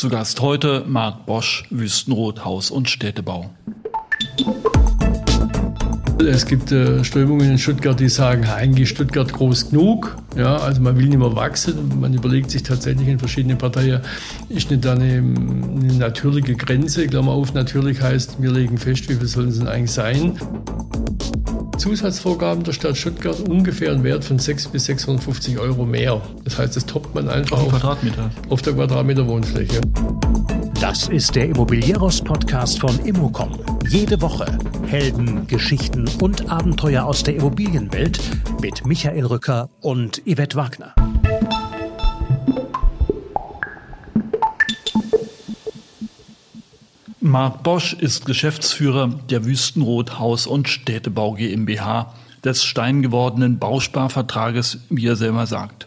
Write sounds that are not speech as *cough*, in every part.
Zu Gast heute Marc Bosch, Wüstenrot, Haus- und Städtebau. Es gibt äh, Strömungen in Stuttgart, die sagen, eigentlich Stuttgart groß genug. Ja, also man will nicht mehr wachsen. Man überlegt sich tatsächlich in verschiedenen Parteien, ist nicht da eine, eine natürliche Grenze? Klammer auf, natürlich heißt, wir legen fest, wie viel sollen es denn eigentlich sein. Zusatzvorgaben der Stadt Stuttgart ungefähr einen Wert von 600 bis 650 Euro mehr. Das heißt, das toppt man einfach auf, Quadratmeter. auf der Quadratmeter Wohnfläche. Das ist der Immobilieros-Podcast von Immocom. Jede Woche Helden, Geschichten und Abenteuer aus der Immobilienwelt mit Michael Rücker und Yvette Wagner. Marc Bosch ist Geschäftsführer der Wüstenrot Haus- und Städtebau GmbH, des steingewordenen Bausparvertrages, wie er selber sagt.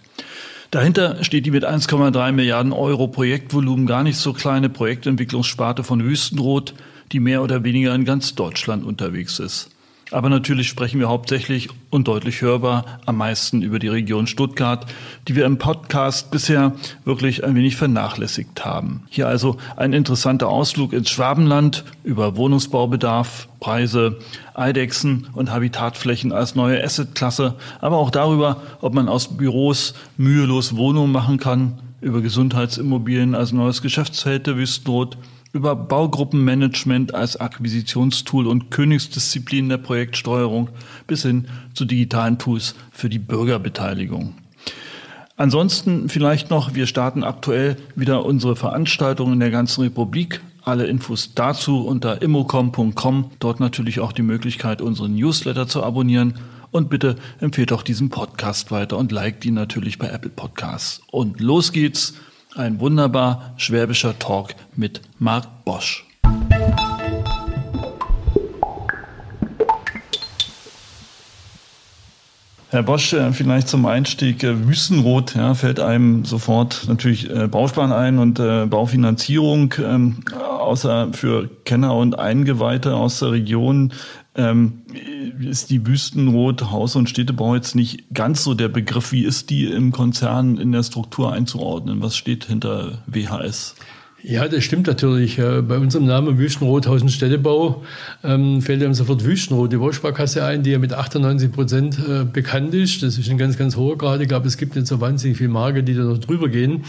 Dahinter steht die mit 1,3 Milliarden Euro Projektvolumen gar nicht so kleine Projektentwicklungssparte von Wüstenrot, die mehr oder weniger in ganz Deutschland unterwegs ist. Aber natürlich sprechen wir hauptsächlich und deutlich hörbar am meisten über die Region Stuttgart, die wir im Podcast bisher wirklich ein wenig vernachlässigt haben. Hier also ein interessanter Ausflug ins Schwabenland über Wohnungsbaubedarf, Preise, Eidechsen und Habitatflächen als neue Assetklasse, aber auch darüber, ob man aus Büros mühelos Wohnungen machen kann, über Gesundheitsimmobilien als neues Geschäftsfeld der Wüstennot, über Baugruppenmanagement als Akquisitionstool und Königsdisziplin der Projektsteuerung bis hin zu digitalen Tools für die Bürgerbeteiligung. Ansonsten vielleicht noch, wir starten aktuell wieder unsere Veranstaltungen in der ganzen Republik. Alle Infos dazu unter immocom.com. Dort natürlich auch die Möglichkeit, unseren Newsletter zu abonnieren. Und bitte empfehlt auch diesen Podcast weiter und liked ihn natürlich bei Apple Podcasts. Und los geht's ein wunderbar schwäbischer Talk mit Marc Bosch. Herr Bosch, äh, vielleicht zum Einstieg. Äh, Wüstenrot ja, fällt einem sofort natürlich äh, Bausparen ein und Baufinanzierung, ähm, außer für Kenner und Eingeweihte aus der Region. Ähm, ist die Wüstenrot Haus- und Städtebau jetzt nicht ganz so der Begriff. Wie ist die im Konzern in der Struktur einzuordnen? Was steht hinter WHS? Ja, das stimmt natürlich. Bei unserem Namen Wüstenrothausen Städtebau ähm, fällt einem sofort Wüstenrot, die Wollsparkasse ein, die ja mit 98 Prozent äh, bekannt ist. Das ist ein ganz, ganz hoher Grad. Ich glaube, es gibt nicht so wahnsinnig viele Marke, die da noch drüber gehen.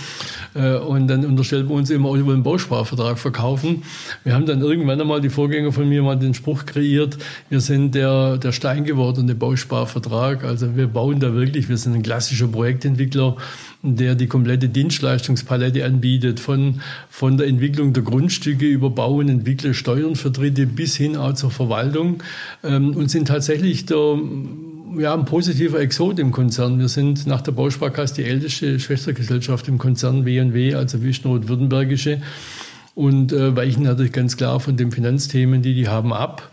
Äh, und dann unterstellen wir uns immer, wir wollen einen Bausparvertrag verkaufen. Wir haben dann irgendwann einmal, die Vorgänger von mir mal den Spruch kreiert, wir sind der, der Stein gewordene Bausparvertrag. Also wir bauen da wirklich, wir sind ein klassischer Projektentwickler der die komplette Dienstleistungspalette anbietet, von, von der Entwicklung der Grundstücke über Bauen, Entwickler, Steuern für Dritte bis hin auch zur Verwaltung ähm, und sind tatsächlich der ja, ein positiver Exot im Konzern. Wir sind nach der Bausparkasse die älteste Schwestergesellschaft im Konzern W&W, also Wüstenrot-Württembergische und äh, weichen natürlich ganz klar von den Finanzthemen, die die haben, ab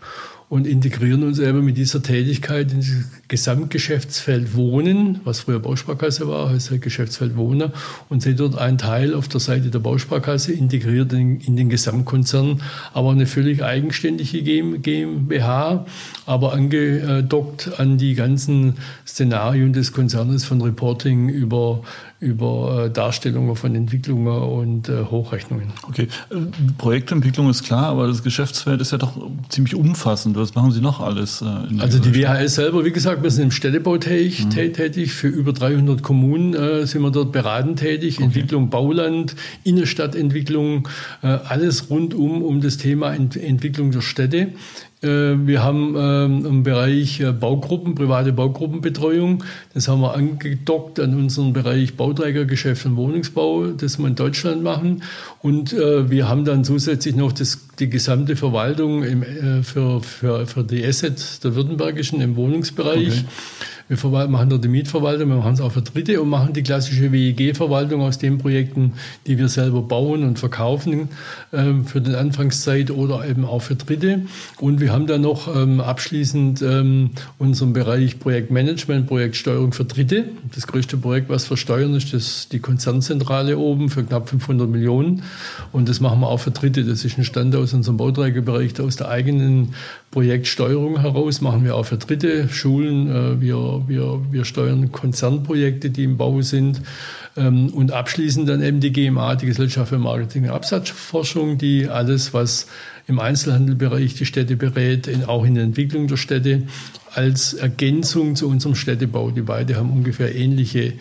und integrieren uns eben mit dieser Tätigkeit in das Gesamtgeschäftsfeld Wohnen, was früher Bausparkasse war, heißt halt Geschäftsfeld Wohnen und sind dort ein Teil auf der Seite der Bausparkasse integriert in, in den Gesamtkonzern, aber eine völlig eigenständige GmbH, aber angedockt an die ganzen Szenarien des Konzernes von Reporting über über äh, Darstellungen von Entwicklungen und äh, Hochrechnungen. Okay, äh, Projektentwicklung ist klar, aber das Geschäftsfeld ist ja doch ziemlich umfassend. Was machen Sie noch alles? also die WHS selber, wie gesagt, wir sind im Städtebau tätig, mhm. tätig. Für über 300 Kommunen äh, sind wir dort beratend tätig. Okay. Entwicklung Bauland, Innenstadtentwicklung, äh, alles rundum um das Thema Ent Entwicklung der Städte. Äh, wir haben ähm, im Bereich äh, Baugruppen, private Baugruppenbetreuung. Das haben wir angedockt an unseren Bereich Bauträgergeschäft und Wohnungsbau, das wir in Deutschland machen. Und äh, wir haben dann zusätzlich noch das, die gesamte Verwaltung im, für, für, für die Assets der Württembergischen im Wohnungsbereich. Okay. Wir machen dort die Mietverwaltung, wir machen es auch für Dritte und machen die klassische WEG-Verwaltung aus den Projekten, die wir selber bauen und verkaufen ähm, für die Anfangszeit oder eben auch für Dritte. Und wir haben dann noch ähm, abschließend ähm, unseren Bereich Projektmanagement, Projektsteuerung für Dritte. Das größte Projekt, was wir steuern, ist das, die Konzernzentrale oben für knapp 500 Millionen. Und das machen wir auch für Dritte. Das ist ein Stand aus unserem Bauträgerbereich, aus der eigenen Projektsteuerung heraus, machen wir auch für Dritte, Schulen. Äh, wir wir, wir, wir steuern Konzernprojekte, die im Bau sind. Ähm, und abschließend dann eben die GMA, die Gesellschaft für Marketing und Absatzforschung, die alles, was im Einzelhandelbereich die Städte berät, in, auch in der Entwicklung der Städte, als Ergänzung zu unserem Städtebau. Die beiden haben ungefähr ähnliche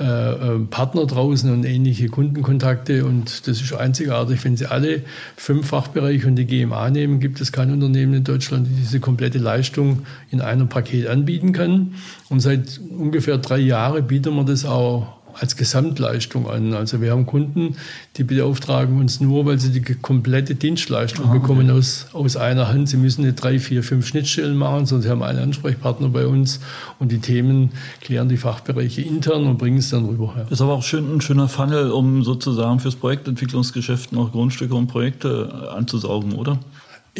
äh, äh, Partner draußen und ähnliche Kundenkontakte und das ist einzigartig. Wenn Sie alle fünf Fachbereiche und die GMA nehmen, gibt es kein Unternehmen in Deutschland, die diese komplette Leistung in einem Paket anbieten kann. Und seit ungefähr drei Jahren bieten wir das auch als Gesamtleistung an. Also wir haben Kunden, die beauftragen uns nur, weil sie die komplette Dienstleistung ah, bekommen okay. aus, aus einer Hand. Sie müssen nicht drei, vier, fünf Schnittstellen machen, sondern sie haben einen Ansprechpartner bei uns und die Themen klären die Fachbereiche intern und bringen es dann rüber. Ja. Ist aber auch schön, ein schöner Funnel, um sozusagen fürs Projektentwicklungsgeschäft noch Grundstücke und Projekte anzusaugen, oder?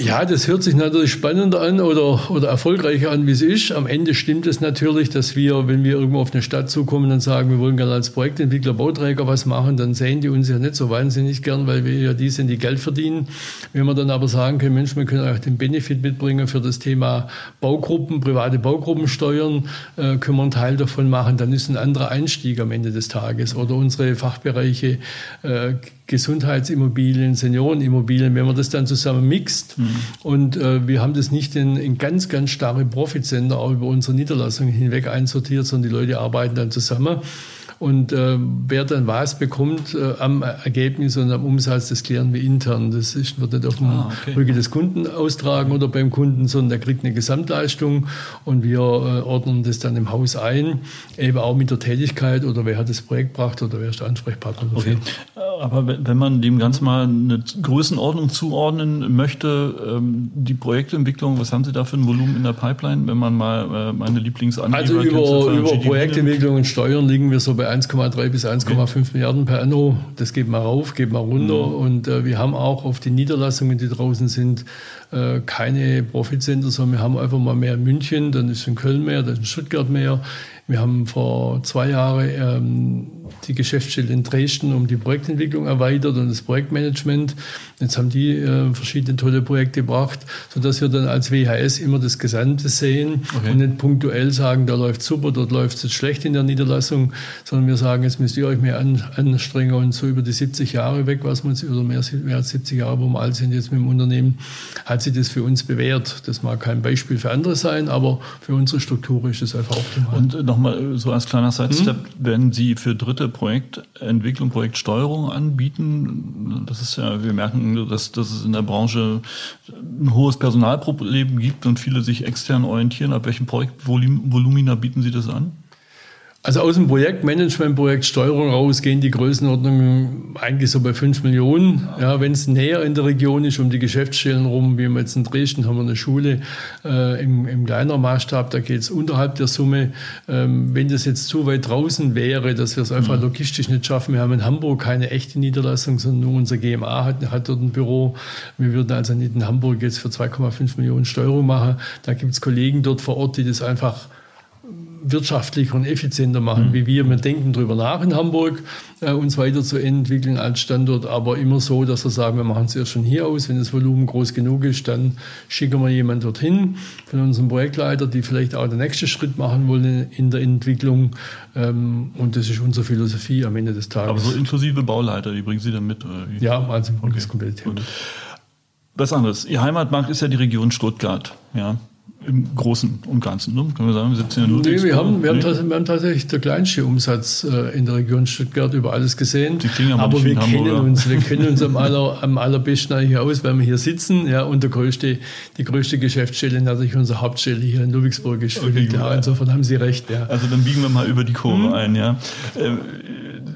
Ja, das hört sich natürlich spannender an oder, oder erfolgreicher an, wie es ist. Am Ende stimmt es natürlich, dass wir, wenn wir irgendwo auf eine Stadt zukommen und sagen, wir wollen gerne als Projektentwickler, Bauträger was machen, dann sehen die uns ja nicht so wahnsinnig gern, weil wir ja die sind, die Geld verdienen. Wenn wir dann aber sagen können, Mensch, wir können auch den Benefit mitbringen für das Thema Baugruppen, private Baugruppen steuern, äh, können wir einen Teil davon machen, dann ist ein anderer Einstieg am Ende des Tages. Oder unsere Fachbereiche äh, Gesundheitsimmobilien, Seniorenimmobilien, wenn man das dann zusammen mixt. Mhm. Und äh, wir haben das nicht in, in ganz, ganz starre Profitsender auch über unsere Niederlassungen hinweg einsortiert, sondern die Leute arbeiten dann zusammen. Und äh, wer dann was bekommt äh, am Ergebnis und am Umsatz, das klären wir intern. Das ist, wird nicht auf dem ah, okay. Rücken des Kunden austragen oder beim Kunden, sondern der kriegt eine Gesamtleistung und wir äh, ordnen das dann im Haus ein, eben auch mit der Tätigkeit oder wer hat das Projekt gebracht oder wer ist der Ansprechpartner dafür. Okay. Aber wenn man dem Ganzen mal eine Größenordnung zuordnen möchte, ähm, die Projektentwicklung, was haben Sie da für ein Volumen in der Pipeline, wenn man mal äh, meine Lieblingsanbieter Also über, über Projektentwicklung und Steuern liegen wir so bei 1,3 bis 1,5 okay. Milliarden per anno. Das geht mal rauf, geht mal runter. Mhm. Und äh, wir haben auch auf die Niederlassungen, die draußen sind, äh, keine Profitcenter, sondern wir haben einfach mal mehr in München, dann ist in Köln mehr, dann ist in Stuttgart mehr. Wir haben vor zwei Jahren ähm, die Geschäftsstelle in Dresden um die Projektentwicklung erweitert und das Projektmanagement. Jetzt haben die äh, verschiedene tolle Projekte gebracht, sodass wir dann als WHS immer das Gesamte sehen okay. und nicht punktuell sagen, da läuft super, dort läuft es jetzt schlecht in der Niederlassung, sondern wir sagen, jetzt müsst ihr euch mehr an, anstrengen und so über die 70 Jahre weg, was man oder mehr, mehr als 70 Jahre, wo wir alt sind jetzt mit dem Unternehmen, hat sich das für uns bewährt. Das mag kein Beispiel für andere sein, aber für unsere Struktur ist es einfach optimal. Und nochmal so als kleiner Sidestep, hm? wenn Sie für Dritte Projektentwicklung, Projektsteuerung anbieten, das ist ja, wir merken dass, dass es in der Branche ein hohes Personalproblem gibt und viele sich extern orientieren. Ab welchem Projektvolumina bieten Sie das an? Also aus dem Projektmanagement, Projektsteuerung raus gehen die Größenordnungen eigentlich so bei 5 Millionen. Ja, wenn es näher in der Region ist, um die Geschäftsstellen rum, wie wir jetzt in Dresden haben wir eine Schule äh, im, im kleineren Maßstab, da geht es unterhalb der Summe. Ähm, wenn das jetzt zu weit draußen wäre, dass wir es einfach mhm. logistisch nicht schaffen, wir haben in Hamburg keine echte Niederlassung, sondern nur unser GMA hat, hat dort ein Büro. Wir würden also nicht in Hamburg jetzt für 2,5 Millionen Steuerung machen. Da gibt es Kollegen dort vor Ort, die das einfach wirtschaftlicher und effizienter machen, mhm. wie wir. Wir denken darüber nach in Hamburg, äh, uns weiterzuentwickeln als Standort, aber immer so, dass wir sagen, wir machen es erst schon hier aus. Wenn das Volumen groß genug ist, dann schicken wir jemanden dorthin von unserem Projektleiter, die vielleicht auch den nächsten Schritt machen wollen in der Entwicklung. Ähm, und das ist unsere Philosophie am Ende des Tages. Aber so inklusive Bauleiter, die bringen Sie dann mit? Ja, also okay. das komplette Thema. Was anderes. Ihr Heimatmarkt ist ja die Region Stuttgart. Ja im Großen und Ganzen. Ne? Können wir sagen, wir sitzen in nee, wir haben, wir, nee. haben wir haben tatsächlich der kleinste Umsatz äh, in der Region Stuttgart über alles gesehen. aber, wir kennen Hamburger. uns, wir kennen uns am, aller, am allerbesten eigentlich aus, weil wir hier sitzen. Ja, und der größte, die größte Geschäftsstelle natürlich unsere Hauptstelle hier in Ludwigsburg ist. Okay, klar. Insofern haben Sie recht. Ja. Also dann biegen wir mal über die Kurve hm. ein. Ja. Äh,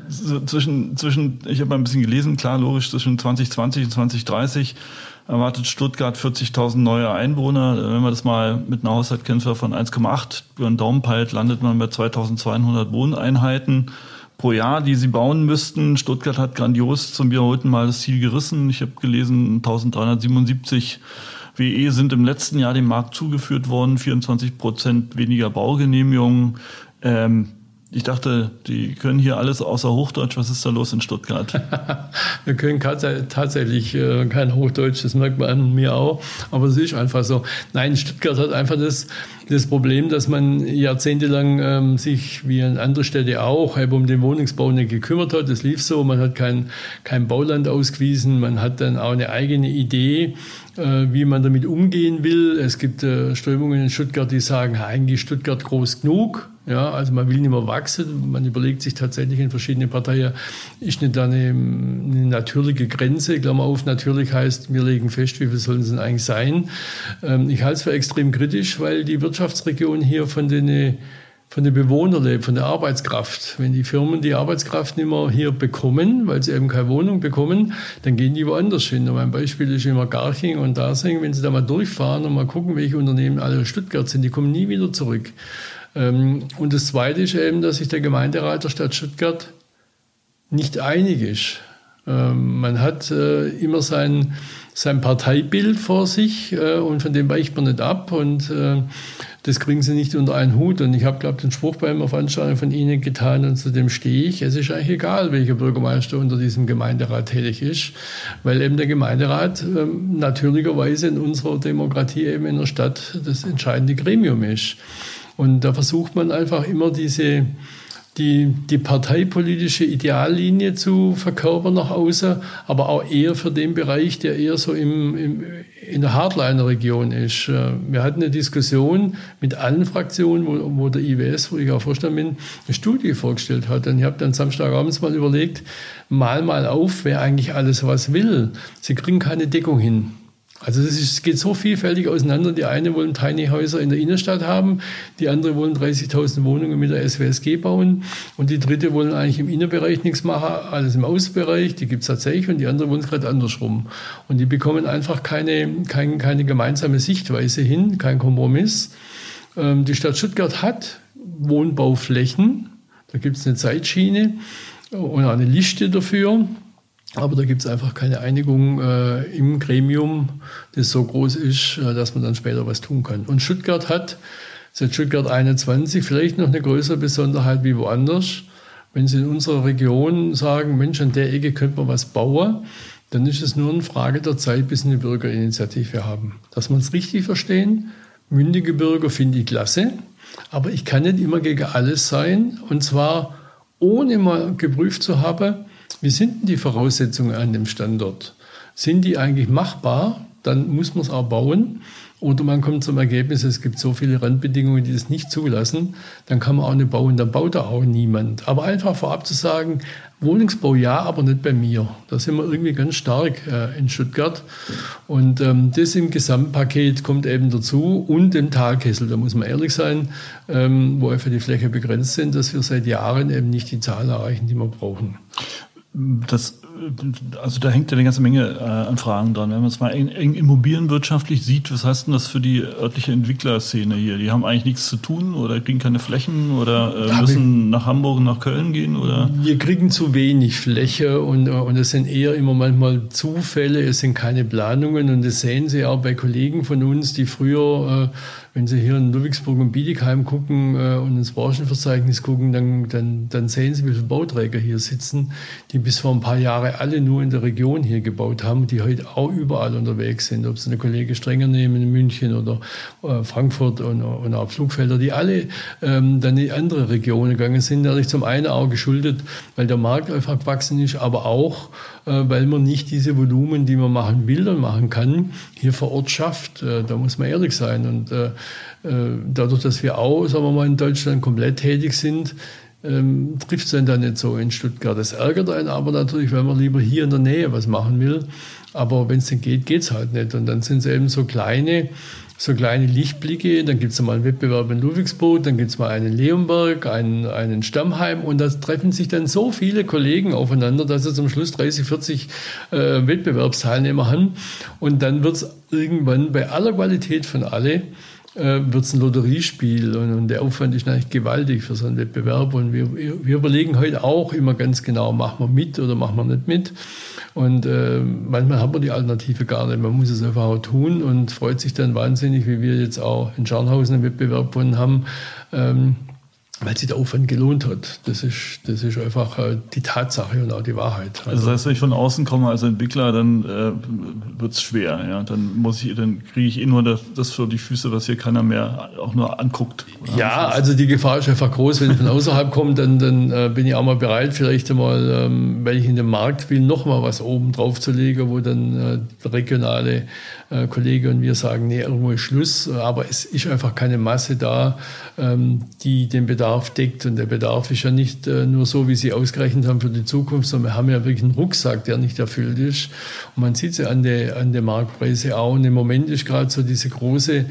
so zwischen, zwischen, ich habe mal ein bisschen gelesen, klar, logisch, zwischen 2020 und 2030 erwartet Stuttgart 40.000 neue Einwohner. Wenn man das mal mit einer Haushaltskennzahl von 1,8 über den Daumen peilt, landet man bei 2.200 Wohneinheiten pro Jahr, die sie bauen müssten. Stuttgart hat grandios zum wiederholten Mal das Ziel gerissen. Ich habe gelesen, 1377 WE sind im letzten Jahr dem Markt zugeführt worden, 24 Prozent weniger Baugenehmigungen. Ähm, Ich dachte, die können hier alles außer Hochdeutsch. Was ist da los in Stuttgart? *laughs* Wir können tatsächlich äh, kein Hochdeutsch, das merkt man an mir auch. Aber es ist einfach so. Nein, Stuttgart hat einfach das, das Problem, dass man jahrzehntelang ähm, sich, wie in anderen Städten auch, eben um den Wohnungsbau nicht gekümmert hat. Das lief so. Man hat kein, kein Bauland ausgewiesen. Man hat dann auch eine eigene Idee äh, wie man damit umgehen will. Es gibt äh, Strömungen in Stuttgart, die sagen, eigentlich Stuttgart groß genug. Ja, also man will nicht mehr wachsen. Man überlegt sich tatsächlich in verschiedenen Parteien, ist nicht da eine, eine natürliche Grenze? Klammer auf, natürlich heißt, wir legen fest, wie viel sollen sie denn eigentlich sein? Ähm, ich halte es für extrem kritisch, weil die Wirtschaftsregion hier von den von den Bewohnern lebt, von der Arbeitskraft. Wenn die Firmen die Arbeitskraft nicht mehr hier bekommen, weil sie eben keine Wohnung bekommen, dann gehen die woanders hin. Und mein Beispiel ist immer Garching und Dasing. Wenn sie da mal durchfahren und mal gucken, welche Unternehmen alle in Stuttgart sind, die kommen nie wieder zurück. Ähm, und das Zweite ist eben, dass sich der Gemeinderat der Stadt Stuttgart nicht einig ist. Ähm, man hat äh, immer sein, sein Parteibild vor sich äh, und von dem weicht man nicht ab. Und äh, das kriegen sie nicht unter einen Hut. Und ich habe, glaube ich, den Spruch bei einer Veranstaltung von Ihnen getan und zu dem stehe ich. Es ist eigentlich egal, welcher Bürgermeister unter diesem Gemeinderat tätig ist, weil eben der Gemeinderat ähm, natürlicherweise in unserer Demokratie eben in der Stadt das entscheidende Gremium ist. Und da versucht man einfach immer diese die, die parteipolitische Ideallinie zu verkörpern nach außen, aber auch eher für den Bereich, der eher so im, im, in der Hardliner-Region ist. Äh, wir hatten eine Diskussion mit allen Fraktionen, wo, wo der IWS, wo ich auch Vorstand bin, eine Studie vorgestellt hat. Und ich habe dann Samstagabends mal überlegt, mal mal auf, wer eigentlich alles was will. Sie kriegen keine Deckung hin. Also ist, geht so vielfältig auseinander. Die eine wollen Tiny Häuser in der Innenstadt haben, die andere wollen 30.000 Wohnungen mit der SWSG bauen und die dritte wollen eigentlich im Innenbereich nichts machen, alles im Außenbereich, die gibt es tatsächlich und die andere wollen es gerade andersrum. Und die bekommen einfach keine, keine, keine gemeinsame Sichtweise hin, kein Kompromiss. Ähm, die Stadt Stuttgart hat Wohnbauflächen, da gibt es eine Zeitschiene und eine Liste dafür. Aber da gibt es einfach keine Einigung äh, im Gremium, das so groß ist, äh, dass man dann später was tun kann. Und Stuttgart hat seit Stuttgart 21 vielleicht noch eine größere Besonderheit wie woanders. Wenn Sie in unserer Region sagen, Mensch, an der Ecke könnte man was bauen, dann ist es nur eine Frage der Zeit, bis Sie eine Bürgerinitiative haben. Dass man es richtig verstehen, mündige Bürger finde ich klasse, aber ich kann nicht immer gegen alles sein und zwar ohne mal geprüft zu haben, wie sind denn die Voraussetzungen an dem Standort? Sind die eigentlich machbar? Dann muss man es auch bauen. Oder man kommt zum Ergebnis, es gibt so viele Randbedingungen, die das nicht zulassen, dann kann man auch nicht bauen, dann baut da auch niemand. Aber einfach vorab zu sagen, Wohnungsbau ja, aber nicht bei mir. Da sind wir irgendwie ganz stark äh, in Stuttgart. Und ähm, das im Gesamtpaket kommt eben dazu und dem Talkessel, da muss man ehrlich sein, ähm, wo einfach die Fläche begrenzt sind, dass wir seit Jahren eben nicht die Zahl erreichen, die wir brauchen. Das, also da hängt ja eine ganze Menge äh, an Fragen dran. Wenn man es mal eng, eng immobilienwirtschaftlich sieht, was heißt denn das für die örtliche Entwicklerszene hier? Die haben eigentlich nichts zu tun oder kriegen keine Flächen oder äh, müssen nach Hamburg und nach Köln gehen? Oder? Wir kriegen zu wenig Fläche und, und es sind eher immer manchmal Zufälle, es sind keine Planungen und das sehen Sie auch bei Kollegen von uns, die früher äh, wenn Sie hier in Ludwigsburg und Bietigheim gucken äh, und ins Branchenverzeichnis gucken, dann, dann, dann sehen Sie, wie viele Bauträger hier sitzen, die bis vor ein paar Jahren alle nur in der Region hier gebaut haben, die heute auch überall unterwegs sind. Ob Sie eine Kollege Strenger nehmen in München oder äh, Frankfurt und, und auch Flugfelder, die alle ähm, dann in andere Regionen gegangen sind. Natürlich zum einen auch geschuldet, weil der Markt einfach gewachsen ist, aber auch, weil man nicht diese Volumen, die man machen will und machen kann, hier vor Ort schafft. Äh, da muss man ehrlich sein. Und äh, dadurch, dass wir auch, sagen wir mal, in Deutschland komplett tätig sind, ähm, trifft es einen dann nicht so in Stuttgart. Das ärgert einen aber natürlich, weil man lieber hier in der Nähe was machen will. Aber wenn es denn geht, geht es halt nicht. Und dann sind es eben so kleine so kleine Lichtblicke. Dann gibt es mal einen Wettbewerb in Ludwigsburg, dann gibt es mal einen in Leonberg, einen, einen Stammheim und da treffen sich dann so viele Kollegen aufeinander, dass sie zum Schluss 30, 40 äh, Wettbewerbsteilnehmer haben. Und dann wird es irgendwann bei aller Qualität von alle äh, wird es ein Lotteriespiel und, und, der Aufwand ist eigentlich gewaltig für so einen Wettbewerb. Und wir, wir überlegen heute auch immer ganz genau, machen wir mit oder machen wir nicht mit. Und äh, manchmal hat man die Alternative gar nicht. Man muss es einfach auch tun und freut sich dann wahnsinnig, wie wir jetzt auch in Scharnhausen einen Wettbewerb gewonnen haben. Ähm, weil sich der Aufwand gelohnt hat. Das ist, das ist einfach äh, die Tatsache und auch die Wahrheit. Also, das heißt, wenn ich von außen komme als Entwickler, dann äh, wird es schwer. Ja? Dann muss ich, dann kriege ich eh nur das, das für die Füße, was hier keiner mehr auch nur anguckt. Ja, also die Gefahr ist einfach groß. Wenn ich von außerhalb *laughs* komme, dann, dann äh, bin ich auch mal bereit, vielleicht einmal, ähm, wenn ich in den Markt will, noch mal was oben drauf zu legen, wo dann äh, regionale äh, Kollege und wir sagen, nee, irgendwo ist Schluss. Aber es ist einfach keine Masse da, ähm, die den Bedarf deckt. Und der Bedarf ist ja nicht äh, nur so, wie Sie ausgerechnet haben für die Zukunft, sondern wir haben ja wirklich einen Rucksack, der nicht erfüllt ist. Und man sieht es ja an den an der Marktpreise auch. Und im Moment ist gerade so diese große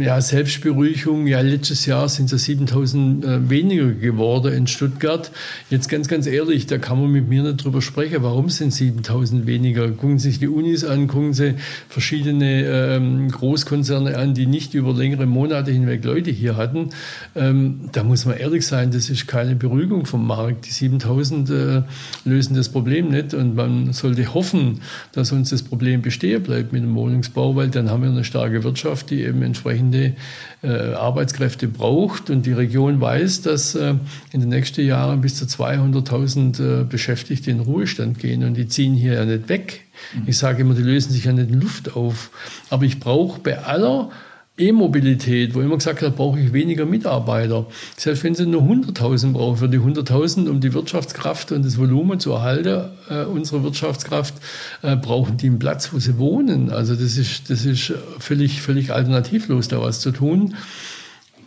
ja, Selbstberuhigung. Ja, letztes Jahr sind es 7000 äh, weniger geworden in Stuttgart. Jetzt ganz, ganz ehrlich, da kann man mit mir nicht drüber sprechen. Warum sind 7000 weniger? Gucken Sie sich die Unis an, gucken Sie verschiedene ähm, Großkonzerne an, die nicht über längere Monate hinweg Leute hier hatten. Ähm, da muss man ehrlich sein, das ist keine Beruhigung vom Markt. Die 7000 äh, lösen das Problem nicht und man sollte hoffen, dass uns das Problem bestehen bleibt mit dem Wohnungsbau, weil dann haben wir eine starke Wirtschaft, die eben entsprechende äh, Arbeitskräfte braucht. Und die Region weiß, dass äh, in den nächsten Jahren bis zu 200.000 äh, Beschäftigte in Ruhestand gehen. Und die ziehen hier ja nicht weg. Mhm. Ich sage immer, die lösen sich ja nicht in Luft auf. Aber ich brauche bei aller E-Mobilität, wo immer gesagt hat, brauche ich weniger Mitarbeiter. Selbst wenn Sie nur 100.000 brauchen, für die 100.000, um die Wirtschaftskraft und das Volumen zu erhalten, äh, unsere Wirtschaftskraft, äh, brauchen die einen Platz, wo sie wohnen. Also das ist, das ist völlig, völlig alternativlos, da was zu tun.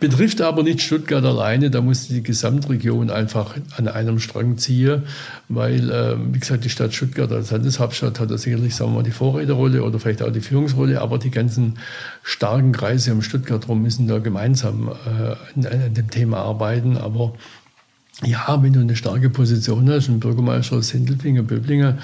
Betrifft aber nicht Stuttgart alleine, da muss die Gesamtregion einfach an einem Strang ziehen, weil, äh, wie gesagt, die Stadt Stuttgart als Landeshauptstadt hat da sicherlich, sagen wir mal, die Vorreiterrolle oder vielleicht auch die Führungsrolle, aber die ganzen starken Kreise um Stuttgart rum müssen da gemeinsam äh, an, an dem Thema arbeiten. Aber ja, wenn du eine starke Position hast, ein Bürgermeister aus Sindelfingen, Böblingen,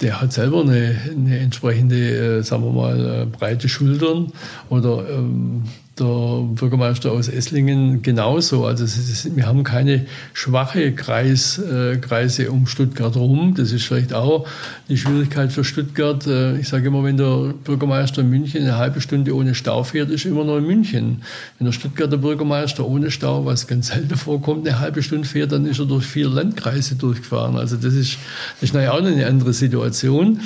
der hat selber eine, eine entsprechende, äh, sagen wir mal, äh, breite Schultern oder ähm, der Bürgermeister aus Esslingen genauso. Also ist, wir haben keine schwache Kreis, äh, Kreise um Stuttgart rum. Das ist vielleicht auch die Schwierigkeit für Stuttgart. Äh, ich sage immer, wenn der Bürgermeister in München eine halbe Stunde ohne Stau fährt, ist immer noch in München. Wenn der Stuttgarter Bürgermeister ohne Stau, was ganz selten vorkommt, eine halbe Stunde fährt, dann ist er durch vier Landkreise durchgefahren. Also das ist, das ist auch eine andere Situation.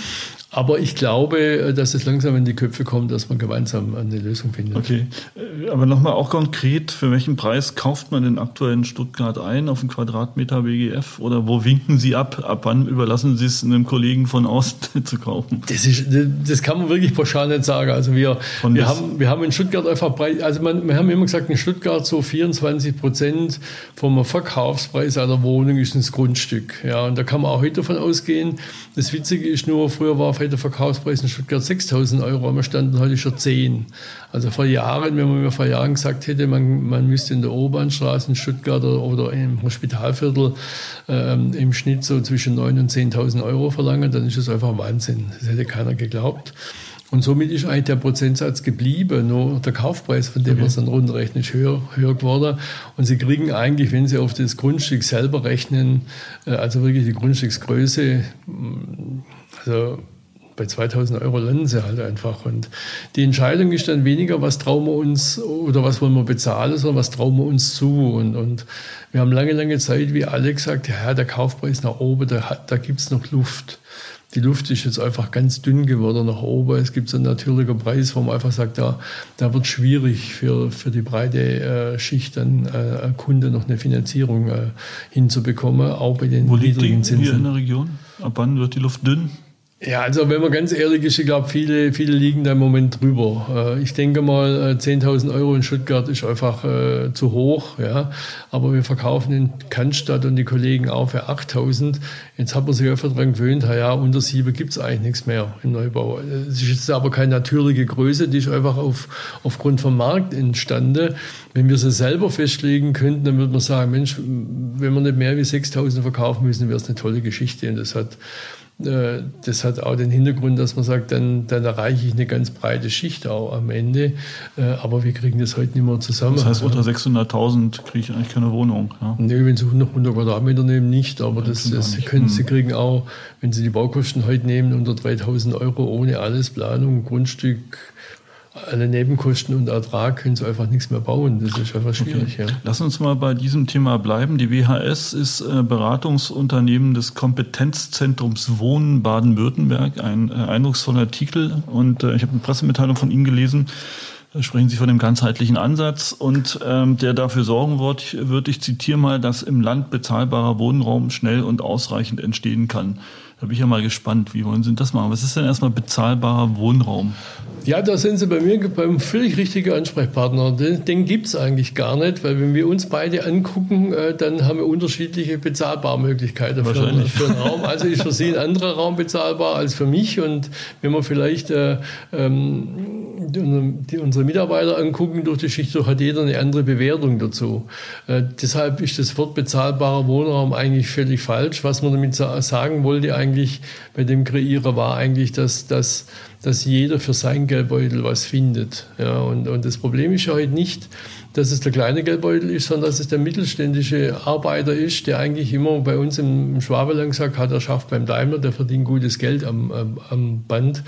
Aber ich glaube, äh, dass es langsam in die Köpfe kommt, dass man gemeinsam eine Lösung findet. Okay, äh, aber nochmal auch konkret, für welchen Preis kauft man denn aktuell in Stuttgart ein auf einen Quadratmeter BGF? Oder wo winken Sie ab? Ab wann überlassen Sie es einem Kollegen von Ost *laughs* zu kaufen? Das, ist, das kann man wirklich pauschal nicht sagen. Also wir, wir, haben, wir haben in Stuttgart einfach, Preis, also man, wir haben immer gesagt, in Stuttgart so 24 Prozent vom Verkaufspreis einer Wohnung ist ein Grundstück. Ja, und da kann man auch heute davon ausgehen. Das Witzige ist nur, früher war der Verkaufspreis in Stuttgart 6.000 Euro, wir standen heute schon 10. Also vor Jahren, wenn man mir vor Jahren gesagt hätte, man, man müsste in der Oberbahnstraße in Stuttgart oder, oder im Hospitalviertel ähm, im Schnitt so zwischen 9.000 und 10.000 Euro verlangen, dann ist das einfach Wahnsinn. Das hätte keiner geglaubt. Und somit ist eigentlich der Prozentsatz geblieben, nur der Kaufpreis, von dem okay. man es dann runterrechnet, ist höher, höher geworden. Und Sie kriegen eigentlich, wenn Sie auf das Grundstück selber rechnen, äh, also wirklich die Grundstücksgröße, also bei 2000 Euro landen sie halt einfach. Und die Entscheidung ist dann weniger, was trauen wir uns oder was wollen wir bezahlen, sondern was trauen wir uns zu. Und, und wir haben lange, lange Zeit, wie alle gesagt, ja, der Kaufpreis nach oben, da, da gibt es noch Luft. Die Luft ist jetzt einfach ganz dünn geworden nach oben. Es gibt so einen natürlichen Preis, wo man einfach sagt, da, da wird schwierig für, für die breite äh, Schicht an äh, Kunden noch eine Finanzierung äh, hinzubekommen, auch bei den Wo niedrigen Zinsen. Hier in der Region? Ab wann wird die Luft dünn? Ja, also wenn man ganz ehrlich ist, ich glaube, viele, viele liegen da im Moment drüber. Äh, ich denke mal, 10.000 äh, Euro in Stuttgart ist einfach äh, zu hoch. Ja. Aber wir verkaufen in Cannstatt und die Kollegen auch für 8.000. Jetzt hat man sich einfach daran gewöhnt, ja, unter 7 gibt es eigentlich nichts mehr im Neubau. Es ist jetzt aber keine natürliche Größe, die ist einfach auf, aufgrund vom Markt entstanden. Wenn wir sie selber festlegen könnten, dann würde man sagen, Mensch, wenn wir nicht mehr wie 6.000 verkaufen müssen, wäre es eine tolle Geschichte. Und das hat äh, das hat auch den Hintergrund, dass man sagt, dann, dann erreiche ich eine ganz breite Schicht auch am Ende. Äh, aber wir kriegen das heute nicht mehr zusammen. Das heißt, unter 600.000 kriege ich eigentlich keine Wohnung. Ja? Nee, wenn Sie 100, 100 Quadratmeter nehmen, nicht. Aber das, das Sie, können, hm. Sie kriegen auch, wenn Sie die Baukosten heute nehmen, unter 3.000 Euro ohne alles Planung, Grundstück, alle Nebenkosten und Ertrag können sie einfach nichts mehr bauen. Das ist einfach schwierig. Okay. Ja. Lass uns mal bei diesem Thema bleiben. Die WHS ist äh, Beratungsunternehmen des Kompetenzzentrums Wohnen Baden-Württemberg. Ein äh, eindrucksvoller Titel und äh, ich habe eine Pressemitteilung von Ihnen gelesen. Da sprechen Sie von dem ganzheitlichen Ansatz und ähm, der dafür sorgen wird, wird, ich zitiere mal, dass im Land bezahlbarer Wohnraum schnell und ausreichend entstehen kann. Da bin ich ja mal gespannt, wie wollen Sie das machen? Was ist denn erstmal bezahlbarer Wohnraum? Ja, da sind Sie bei mir beim völlig richtigen Ansprechpartner. Den, den gibt es eigentlich gar nicht, weil wenn wir uns beide angucken, äh, dann haben wir unterschiedliche Bezahlbarmöglichkeiten für, für einen Raum. Also ist für Sie ein anderer Raum bezahlbar als für mich. Und wenn man vielleicht äh, ähm, die, unsere Mitarbeiter angucken durch die Schicht, so hat jeder eine andere Bewertung dazu. Äh, deshalb ist das Wort bezahlbarer Wohnraum eigentlich völlig falsch. Was man damit sagen wollte eigentlich bei dem Kreierer war eigentlich, dass, dass, dass jeder für sein Geldbeutel was findet. Ja, und, und das Problem ist ja heute nicht, dass es der kleine Geldbeutel ist, sondern dass es der mittelständische Arbeiter ist, der eigentlich immer bei uns im Schwabeland gesagt hat, er schafft beim Daimler, der verdient gutes Geld am, am, am Band.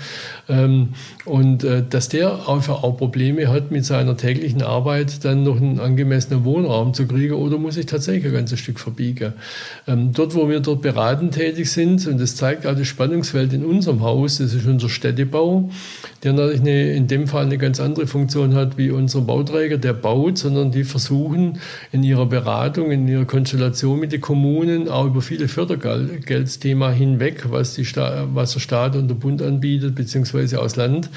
Ähm, und äh, dass der einfach auch Probleme hat, mit seiner täglichen Arbeit dann noch einen angemessenen Wohnraum zu kriegen oder muss ich tatsächlich ein ganzes Stück verbiegen. Ähm, dort, wo wir dort beratend tätig sind, und das zeigt auch das Spannungsfeld in unserem Haus, das ist unser Städtebau, der natürlich eine, in dem Fall eine ganz andere Funktion hat wie unser Bauträger, der baut sondern die versuchen in ihrer Beratung, in ihrer Konstellation mit den Kommunen auch über viele Fördergeldsthema hinweg, was, die was der Staat und der Bund anbietet, beziehungsweise aus Land,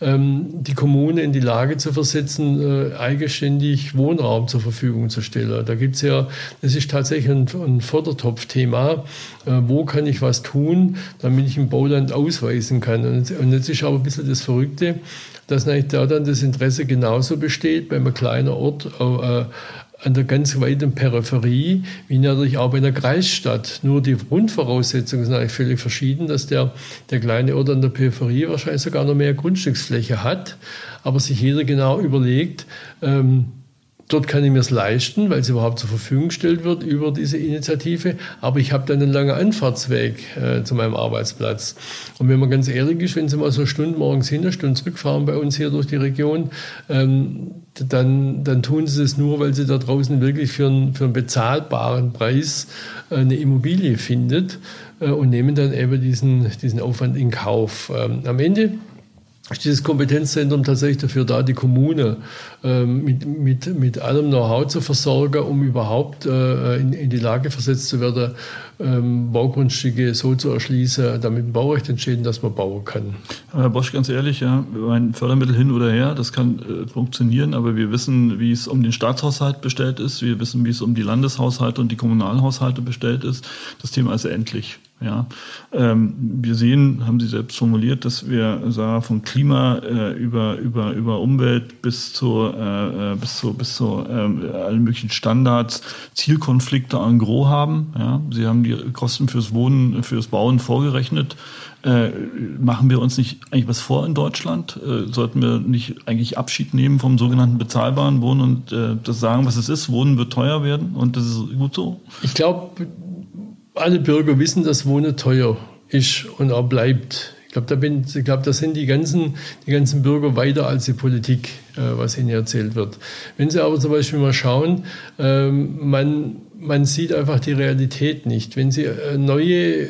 ähm, die Kommune in die Lage zu versetzen, äh, eigenständig Wohnraum zur Verfügung zu stellen. Da gibt es ja, das ist tatsächlich ein, ein Fördertopfthema. Äh, wo kann ich was tun, damit ich im Bauland ausweisen kann? Und, und jetzt ist aber ein bisschen das Verrückte, dass natürlich da dann das Interesse genauso besteht bei einem kleinen Ort äh, an der ganz weiten Peripherie, wie natürlich auch bei einer Kreisstadt. Nur die Grundvoraussetzungen sind eigentlich völlig verschieden, dass der, der kleine Ort an der Peripherie wahrscheinlich sogar noch mehr Grundstücksfläche hat, aber sich jeder genau überlegt, ähm, Dort kann ich mir es leisten, weil es überhaupt zur Verfügung gestellt wird über diese Initiative. Aber ich habe dann einen langen Anfahrtsweg äh, zu meinem Arbeitsplatz. Und wenn man ganz ehrlich ist, wenn Sie mal so eine Stunde morgens hin, eine Stunde zurückfahren bei uns hier durch die Region, ähm, dann, dann tun Sie es nur, weil Sie da draußen wirklich für einen, für einen bezahlbaren Preis äh, eine Immobilie findet äh, und nehmen dann eben diesen, diesen Aufwand in Kauf. Ähm, am Ende ist dieses Kompetenzzentrum tatsächlich dafür da, die Kommune ähm, mit, mit, mit allem Know-how zu versorgen, um überhaupt äh, in, in, die Lage versetzt zu werden, ähm, Baugrundstücke so zu erschließen, damit ein Baurecht entsteht, dass man bauen kann. Herr Bosch, ganz ehrlich, ja, ein Fördermittel hin oder her, das kann äh, funktionieren, aber wir wissen, wie es um den Staatshaushalt bestellt ist, wir wissen, wie es um die Landeshaushalte und die Kommunalhaushalte bestellt ist. Das Thema ist endlich. Ja, ähm, wir sehen, haben Sie selbst formuliert, dass wir sagen, von Klima äh, über über über Umwelt bis zu äh, äh bis zu bis zu äh, allen möglichen Standards Zielkonflikte en gros haben. Ja, Sie haben die Kosten fürs Wohnen, fürs Bauen vorgerechnet. Äh, machen wir uns nicht eigentlich was vor in Deutschland? Äh, sollten wir nicht eigentlich Abschied nehmen vom sogenannten bezahlbaren Wohnen und äh, das sagen, was es ist? Wohnen wird teuer werden und das ist gut so? Ich glaube, alle Bürger wissen, dass Wohnen teuer ist und auch bleibt. Ich glaube, da, glaube, da sind die ganzen, die ganzen Bürger weiter als die Politik, äh, was ihnen erzählt wird. Wenn Sie aber zum Beispiel mal schauen, ähm, man, man sieht einfach die Realität nicht. Wenn Sie äh, neue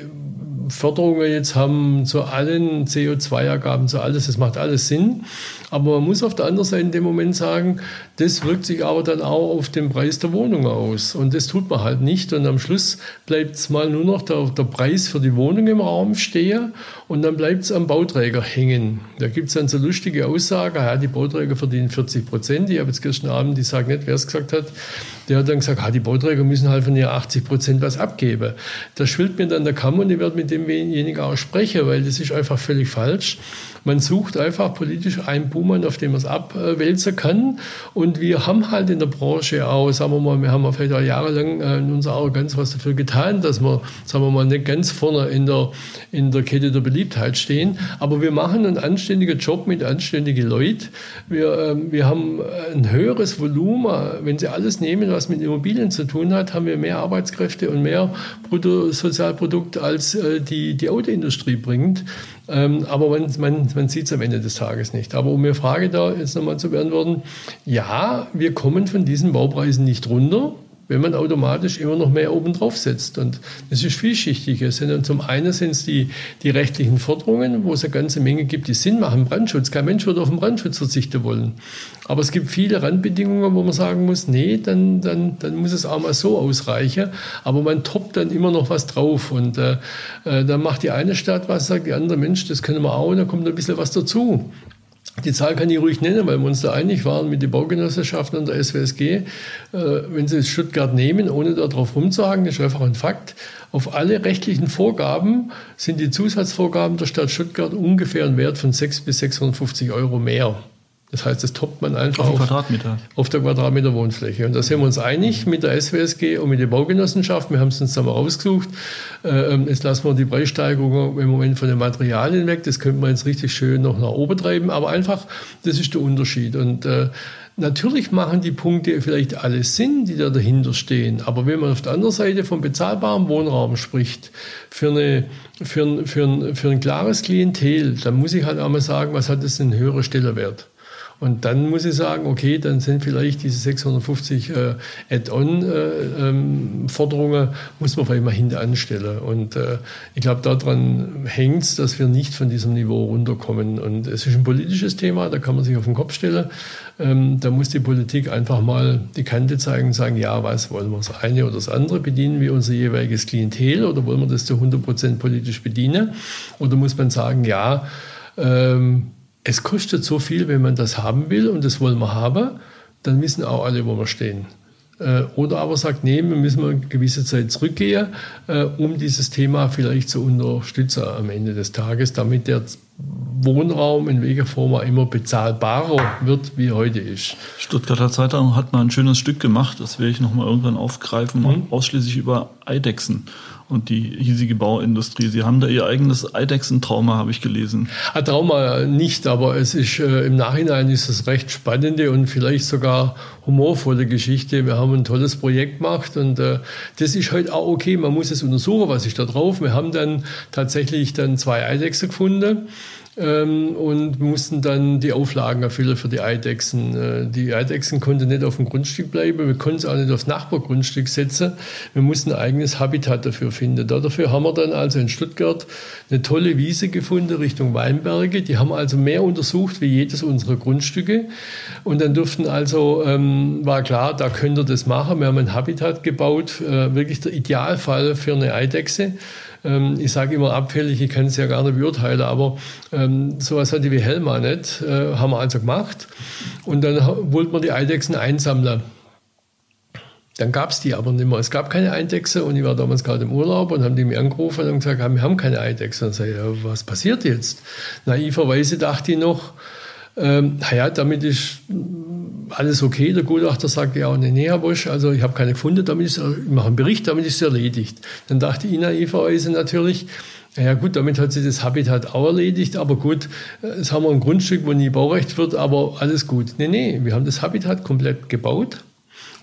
Förderungen jetzt haben zu allen CO2-Ergaben, zu alles, das macht alles Sinn. Aber man muss auf der anderen Seite in dem Moment sagen, das wirkt sich aber dann auch auf den Preis der Wohnung aus. Und das tut man halt nicht. Und am Schluss bleibt es mal nur noch der, der Preis für die Wohnung im Raum stehen und dann bleibt es am Bauträger hängen. Da gibt es dann so lustige Aussagen, ja, die Bauträger verdienen 40 Prozent. Ich habe jetzt gestern Abend, ich sage nicht, wer es gesagt hat, der hat dann gesagt, ja, die Bauträger müssen halt von ihr 80 Prozent was abgeben. Das schwillt mir dann der Kamm und ich werde mit demjenigen auch sprechen, weil das ist einfach völlig falsch. Man sucht einfach politisch einen Buhmann, auf dem man es abwälzen kann. Und wir haben halt in der Branche auch, sagen wir mal, wir haben vielleicht auch jahrelang äh, in unserer Arroganz was dafür getan, dass wir, sagen wir mal, nicht ganz vorne in der, in der Kette der Beliebtheit stehen. Aber wir machen einen anständigen Job mit anständigen Leuten. Wir, ähm, wir haben ein höheres Volumen. Wenn Sie alles nehmen, was mit Immobilien zu tun hat, haben wir mehr Arbeitskräfte und mehr Bruttosozialprodukt, als äh, die, die Autoindustrie bringt. Ähm, aber man, man, man sieht es am Ende des Tages nicht. Aber um Ihre Frage da jetzt nochmal zu beantworten, ja, wir kommen von diesen Baupreisen nicht runter wenn man automatisch immer noch mehr oben drauf setzt. Und das ist vielschichtiger. Zum einen sind es die, die rechtlichen Forderungen, wo es eine ganze Menge gibt, die Sinn machen. Brandschutz. Kein Mensch würde auf den Brandschutz verzichten wollen. Aber es gibt viele Randbedingungen, wo man sagen muss, nee, dann, dann, dann muss es auch mal so ausreichen. Aber man toppt dann immer noch was drauf. Und äh, äh dann macht die eine Stadt was, sagt die andere, Mensch, das können wir auch, und da kommt ein bisschen was dazu. Die Zahl kann ich ruhig nennen, weil wir uns da einig waren mit den Baugenossenschaften und der SWSG. Äh, wenn Sie Stuttgart nehmen, ohne darauf rumzuhaken, das ist einfach ein Fakt, auf alle rechtlichen Vorgaben sind die Zusatzvorgaben der Stadt Stuttgart ungefähr ein Wert von 6 bis 650 Euro mehr. Das heißt, das toppt man einfach auf, auf, Quadratmeter. auf der Quadratmeter Wohnfläche. Und da sind wir uns einig mit der SWSG und mit der Baugenossenschaft. Wir haben es uns da mal rausgesucht. Äh, ähm, jetzt lassen wir die Preissteigerung im Moment von den Materialien weg. Das könnte man jetzt richtig schön noch nach oben treiben. Aber einfach, das ist der Unterschied. Und äh, Natürlich machen die Punkte vielleicht alles Sinn, die da dahinter stehen. Aber wenn man auf der anderen Seite von bezahlbarem Wohnraum spricht, für, eine, für, ein, für, ein, für ein klares Klientel, dann muss ich halt auch mal sagen, was hat das denn höherer Stellerwert? Und dann muss ich sagen, okay, dann sind vielleicht diese 650 äh, Add-on-Forderungen, äh, ähm, muss man vielleicht mal hinten anstellen. Und äh, ich glaube, daran hängt es, dass wir nicht von diesem Niveau runterkommen. Und es ist ein politisches Thema, da kann man sich auf den Kopf stellen. Ähm, da muss die Politik einfach mal die Kante zeigen und sagen, ja, was, wollen wir das eine oder das andere? Bedienen wir unser jeweiliges Klientel oder wollen wir das zu 100 Prozent politisch bedienen? Oder muss man sagen, ja, ähm, es kostet so viel, wenn man das haben will und das wollen wir haben, dann wissen auch alle, wo wir stehen. Äh, oder aber sagt, nee, wir müssen eine gewisse Zeit zurückgehen, äh, um dieses Thema vielleicht zu unterstützen am Ende des Tages, damit der Wohnraum in welcher Form auch immer bezahlbarer wird, wie heute ist. Stuttgarter Zeitung hat mal ein schönes Stück gemacht, das werde ich nochmal irgendwann aufgreifen, mhm. ausschließlich über Eidechsen und die hiesige Bauindustrie. Sie haben da ihr eigenes Eidechsentrauma, habe ich gelesen. Ein Trauma nicht, aber es ist äh, im Nachhinein ist es recht spannende und vielleicht sogar humorvolle Geschichte. Wir haben ein tolles Projekt gemacht und äh, das ist halt auch okay. Man muss es untersuchen, was ist da drauf. Wir haben dann tatsächlich dann zwei Eidechse gefunden ähm, und mussten dann die Auflagen erfüllen für die Eidechsen. Äh, die Eidechsen konnten nicht auf dem Grundstück bleiben, wir konnten sie auch nicht aufs Nachbargrundstück setzen. Wir mussten ein eigenes Habitat dafür finden. Dafür haben wir dann also in Stuttgart eine tolle Wiese gefunden Richtung Weinberge. Die haben also mehr untersucht wie jedes unserer Grundstücke. Und dann durften also, ähm, war klar, da könnt ihr das machen. Wir haben ein Habitat gebaut, äh, wirklich der Idealfall für eine Eidechse. Ähm, ich sage immer abfällig, ich kann es ja gar nicht beurteilen, aber ähm, sowas hatte wie Helma nicht, äh, haben wir also gemacht. Und dann wollten wir die Eidechsen einsammeln. Dann gab es die aber nicht mehr. Es gab keine Eidechse und ich war damals gerade im Urlaub und haben die mir angerufen und gesagt, wir haben keine Eidechse. Und ich sage, ja, was passiert jetzt? Naiverweise dachte ich noch, ähm, naja, damit ist alles okay. Der Gutachter sagte ja, nee, nee, Herr Bosch, also ich habe keine gefunden, damit ist, ich mache einen Bericht, damit ist es erledigt. Dann dachte ich naiverweise natürlich, ja gut, damit hat sich das Habitat auch erledigt, aber gut, jetzt haben wir ein Grundstück, wo nie Baurecht wird, aber alles gut. Nee, nee, wir haben das Habitat komplett gebaut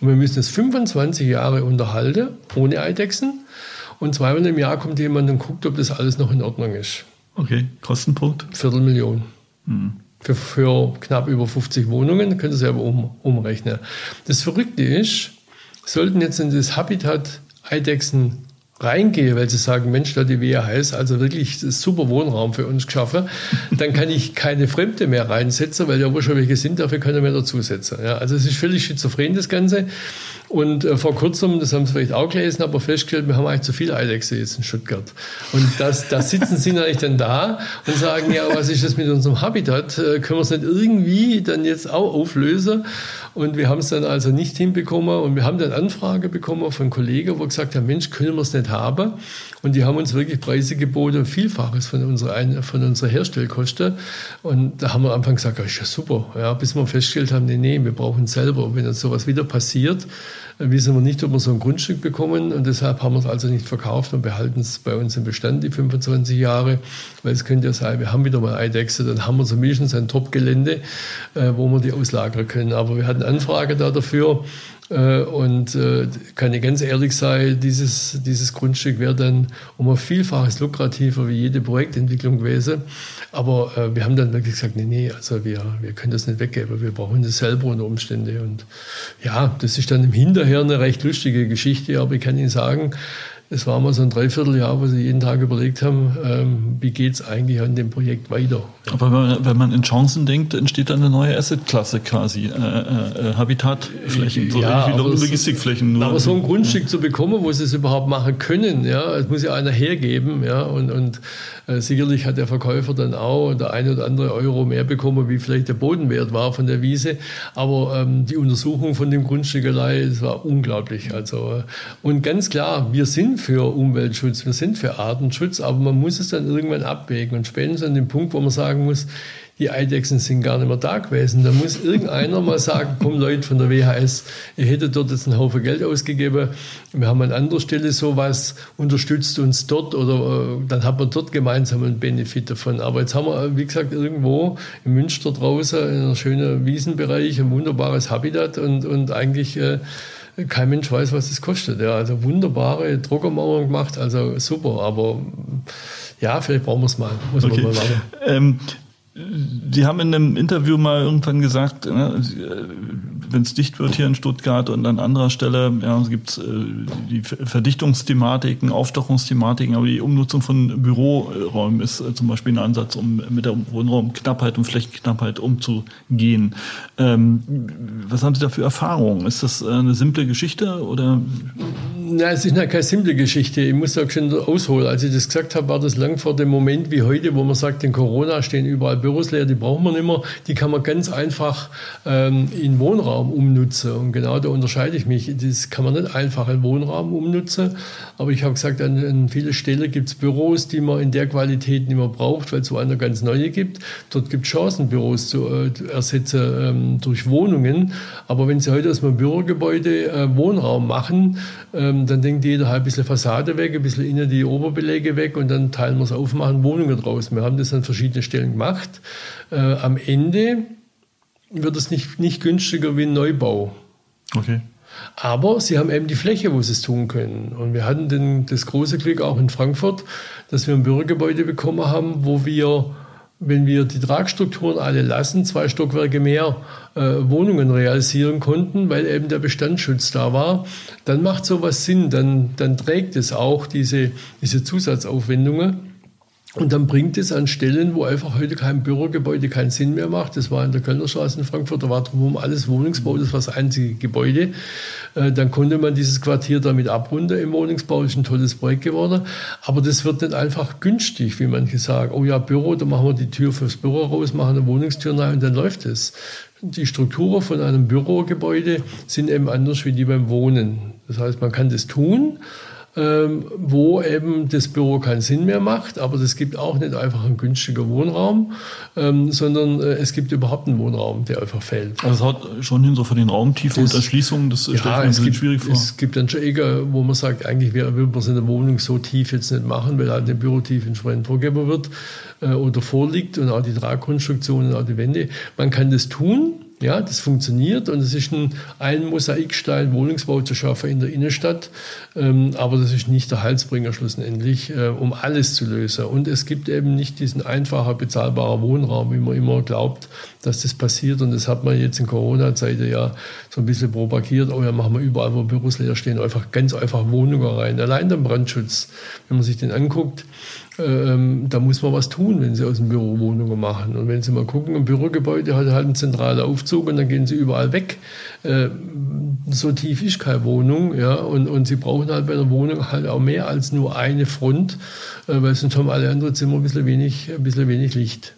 und wir müssen es 25 Jahre unterhalten, ohne Eidechsen. Und zweimal im Jahr kommt jemand und guckt, ob das alles noch in Ordnung ist. Okay, Kostenpunkt? Viertelmillion. Hm für, für knapp über 50 Wohnungen, könnt ihr selber um, umrechnen. Das Verrückte ist, sollten jetzt in das Habitat Eidechsen reingehe, weil sie sagen, Mensch, da die Wehe heiß, also wirklich super Wohnraum für uns geschaffen, dann kann ich keine Fremde mehr reinsetzen, weil ja wo schon welche sind, dafür ich mehr dazusetzen. Ja, also es ist völlig schizophren, das Ganze. Und äh, vor kurzem, das haben Sie vielleicht auch gelesen, aber festgestellt, wir haben eigentlich zu viele Eidechse jetzt in Stuttgart. Und das, da sitzen Sie natürlich dann da und sagen, ja, was ist das mit unserem Habitat? Äh, können wir es nicht irgendwie dann jetzt auch auflösen? Und wir haben es dann also nicht hinbekommen. Und wir haben dann Anfrage bekommen von Kollegen, wo gesagt haben, Mensch, können wir es nicht haben? Und die haben uns wirklich Preise geboten, Vielfaches von unserer, von unserer Herstellkosten. Und da haben wir am Anfang gesagt, ja, ist ja super. Ja, bis wir festgestellt haben, nee, nee, wir brauchen es selber. Wenn jetzt sowas wieder passiert, wissen wir nicht, ob wir so ein Grundstück bekommen. Und deshalb haben wir es also nicht verkauft und behalten es bei uns im Bestand die 25 Jahre, weil es könnte ja sein, wir haben wieder mal Eidechse, dann haben wir zumindest ein Top-Gelände, äh, wo wir die auslagern können. Aber wir hatten Anfrage da dafür und äh, kann ich ganz ehrlich sein, dieses, dieses Grundstück wäre dann um ein Vielfaches lukrativer wie jede Projektentwicklung gewesen. Aber äh, wir haben dann wirklich gesagt, nee, nee, also wir, wir können das nicht weggeben, wir brauchen das selber unter Umständen. Und ja, das ist dann im Hinterher eine recht lustige Geschichte, aber ich kann Ihnen sagen, es war mal so ein Dreivierteljahr, wo sie jeden Tag überlegt haben, ähm, wie geht es eigentlich an dem Projekt weiter. Aber wenn man, in Chancen denkt, entsteht dann eine neue Assetklasse quasi, äh, äh, äh Habitatflächen, so ja, Logistikflächen. Nur. Aber so ein Grundstück zu bekommen, wo sie es überhaupt machen können, ja, es muss ja einer hergeben, ja, und, und äh, sicherlich hat der Verkäufer dann auch der eine oder andere Euro mehr bekommen, wie vielleicht der Bodenwert war von der Wiese. Aber ähm, die Untersuchung von dem Grundstück allein, das war unglaublich. Also, äh, und ganz klar, wir sind für Umweltschutz, wir sind für Artenschutz, aber man muss es dann irgendwann abwägen. Und spätestens an dem Punkt, wo man sagen muss, die Eidechsen sind gar nicht mehr da gewesen. Da muss irgendeiner mal sagen, komm Leute von der WHS, ihr hättet dort jetzt einen Haufen Geld ausgegeben. Wir haben an anderer Stelle sowas, unterstützt uns dort oder äh, dann hat man dort gemeinsam einen Benefit davon. Aber jetzt haben wir, wie gesagt, irgendwo in Münster draußen in einem schönen Wiesenbereich ein wunderbares Habitat und, und eigentlich äh, kein Mensch weiß, was das kostet. Ja, also wunderbare Druckermauern gemacht, also super, aber ja, vielleicht brauchen wir es mal. Muss okay. man mal machen. Ähm, Sie haben in einem Interview mal irgendwann gesagt, ne, wenn es dicht wird hier in Stuttgart und an anderer Stelle, ja, es gibt äh, die Verdichtungsthematiken, Aufstockungsthematiken, aber die Umnutzung von Büroräumen ist äh, zum Beispiel ein Ansatz, um mit der Wohnraumknappheit und Flächenknappheit umzugehen. Ähm, was haben Sie da für Erfahrungen? Ist das äh, eine simple Geschichte oder? Nein, es ist keine simple Geschichte. Ich muss auch schon ausholen. Als ich das gesagt habe, war das lang vor dem Moment wie heute, wo man sagt, in Corona stehen überall Büros leer, die braucht man nicht mehr. Die kann man ganz einfach ähm, in Wohnraum umnutzen. Und genau da unterscheide ich mich. Das kann man nicht einfach in Wohnraum umnutzen. Aber ich habe gesagt, an, an vielen Stellen gibt es Büros, die man in der Qualität nicht mehr braucht, weil es so eine ganz neue gibt. Dort gibt es Chancen, Büros zu äh, ersetzen ähm, durch Wohnungen. Aber wenn Sie heute aus einem Bürogebäude äh, Wohnraum machen, ähm, dann denkt jeder halt ein bisschen Fassade weg, ein bisschen innen die Oberbeläge weg und dann teilen wir es auf, machen Wohnungen draus. Wir haben das an verschiedenen Stellen gemacht. Äh, am Ende wird es nicht, nicht günstiger wie ein Neubau. Okay. Aber sie haben eben die Fläche, wo sie es tun können. Und wir hatten den, das große Glück auch in Frankfurt, dass wir ein Bürgergebäude bekommen haben, wo wir, wenn wir die Tragstrukturen alle lassen, zwei Stockwerke mehr äh, Wohnungen realisieren konnten, weil eben der Bestandsschutz da war. Dann macht sowas Sinn, dann, dann trägt es auch diese, diese Zusatzaufwendungen. Und dann bringt es an Stellen, wo einfach heute kein Bürogebäude keinen Sinn mehr macht. Das war in der Kölnerstraße in Frankfurt, da war drumherum alles Wohnungsbau, das war das einzige Gebäude. Äh, dann konnte man dieses Quartier damit abrunden im Wohnungsbau, ist ein tolles Projekt geworden. Aber das wird nicht einfach günstig, wie manche sagen. Oh ja, Büro, da machen wir die Tür fürs Büro raus, machen eine Wohnungstür rein und dann läuft es. Die Strukturen von einem Bürogebäude sind eben anders wie die beim Wohnen. Das heißt, man kann das tun, ähm, wo eben das Büro keinen Sinn mehr macht. Aber es gibt auch nicht einfach einen günstigen Wohnraum, ähm, sondern äh, es gibt überhaupt einen Wohnraum, der einfach fällt. Also es hat schon hin so von den Raumtiefen und Erschließungen, das ja, stellt man sich schwierig vor. Es gibt dann schon Ecken, wo man sagt, eigentlich würde man es in der Wohnung so tief jetzt nicht machen, weil halt eine Bürotief entsprechend vorgegeben wird äh, oder vorliegt und auch die Tragkonstruktion und auch die Wände. Man kann das tun, ja, das funktioniert und es ist ein, ein Mosaikstein Wohnungsbau zu schaffen in der Innenstadt, ähm, aber das ist nicht der Heilsbringer schlussendlich, äh, um alles zu lösen. Und es gibt eben nicht diesen einfachen bezahlbaren Wohnraum, wie man immer glaubt, dass das passiert. Und das hat man jetzt in Corona-Zeiten ja so ein bisschen propagiert. Oh ja, machen wir überall, wo Büros leer stehen, einfach ganz einfach Wohnungen rein. Allein der Brandschutz, wenn man sich den anguckt, ähm, da muss man was tun, wenn Sie aus dem Büro Wohnungen machen. Und wenn Sie mal gucken, ein Bürogebäude hat halt einen zentralen Aufzug und dann gehen Sie überall weg. Äh, so tief ist keine Wohnung, ja, und, und Sie brauchen halt bei einer Wohnung halt auch mehr als nur eine Front, äh, weil sonst haben alle anderen Zimmer ein bisschen wenig, ein bisschen wenig Licht.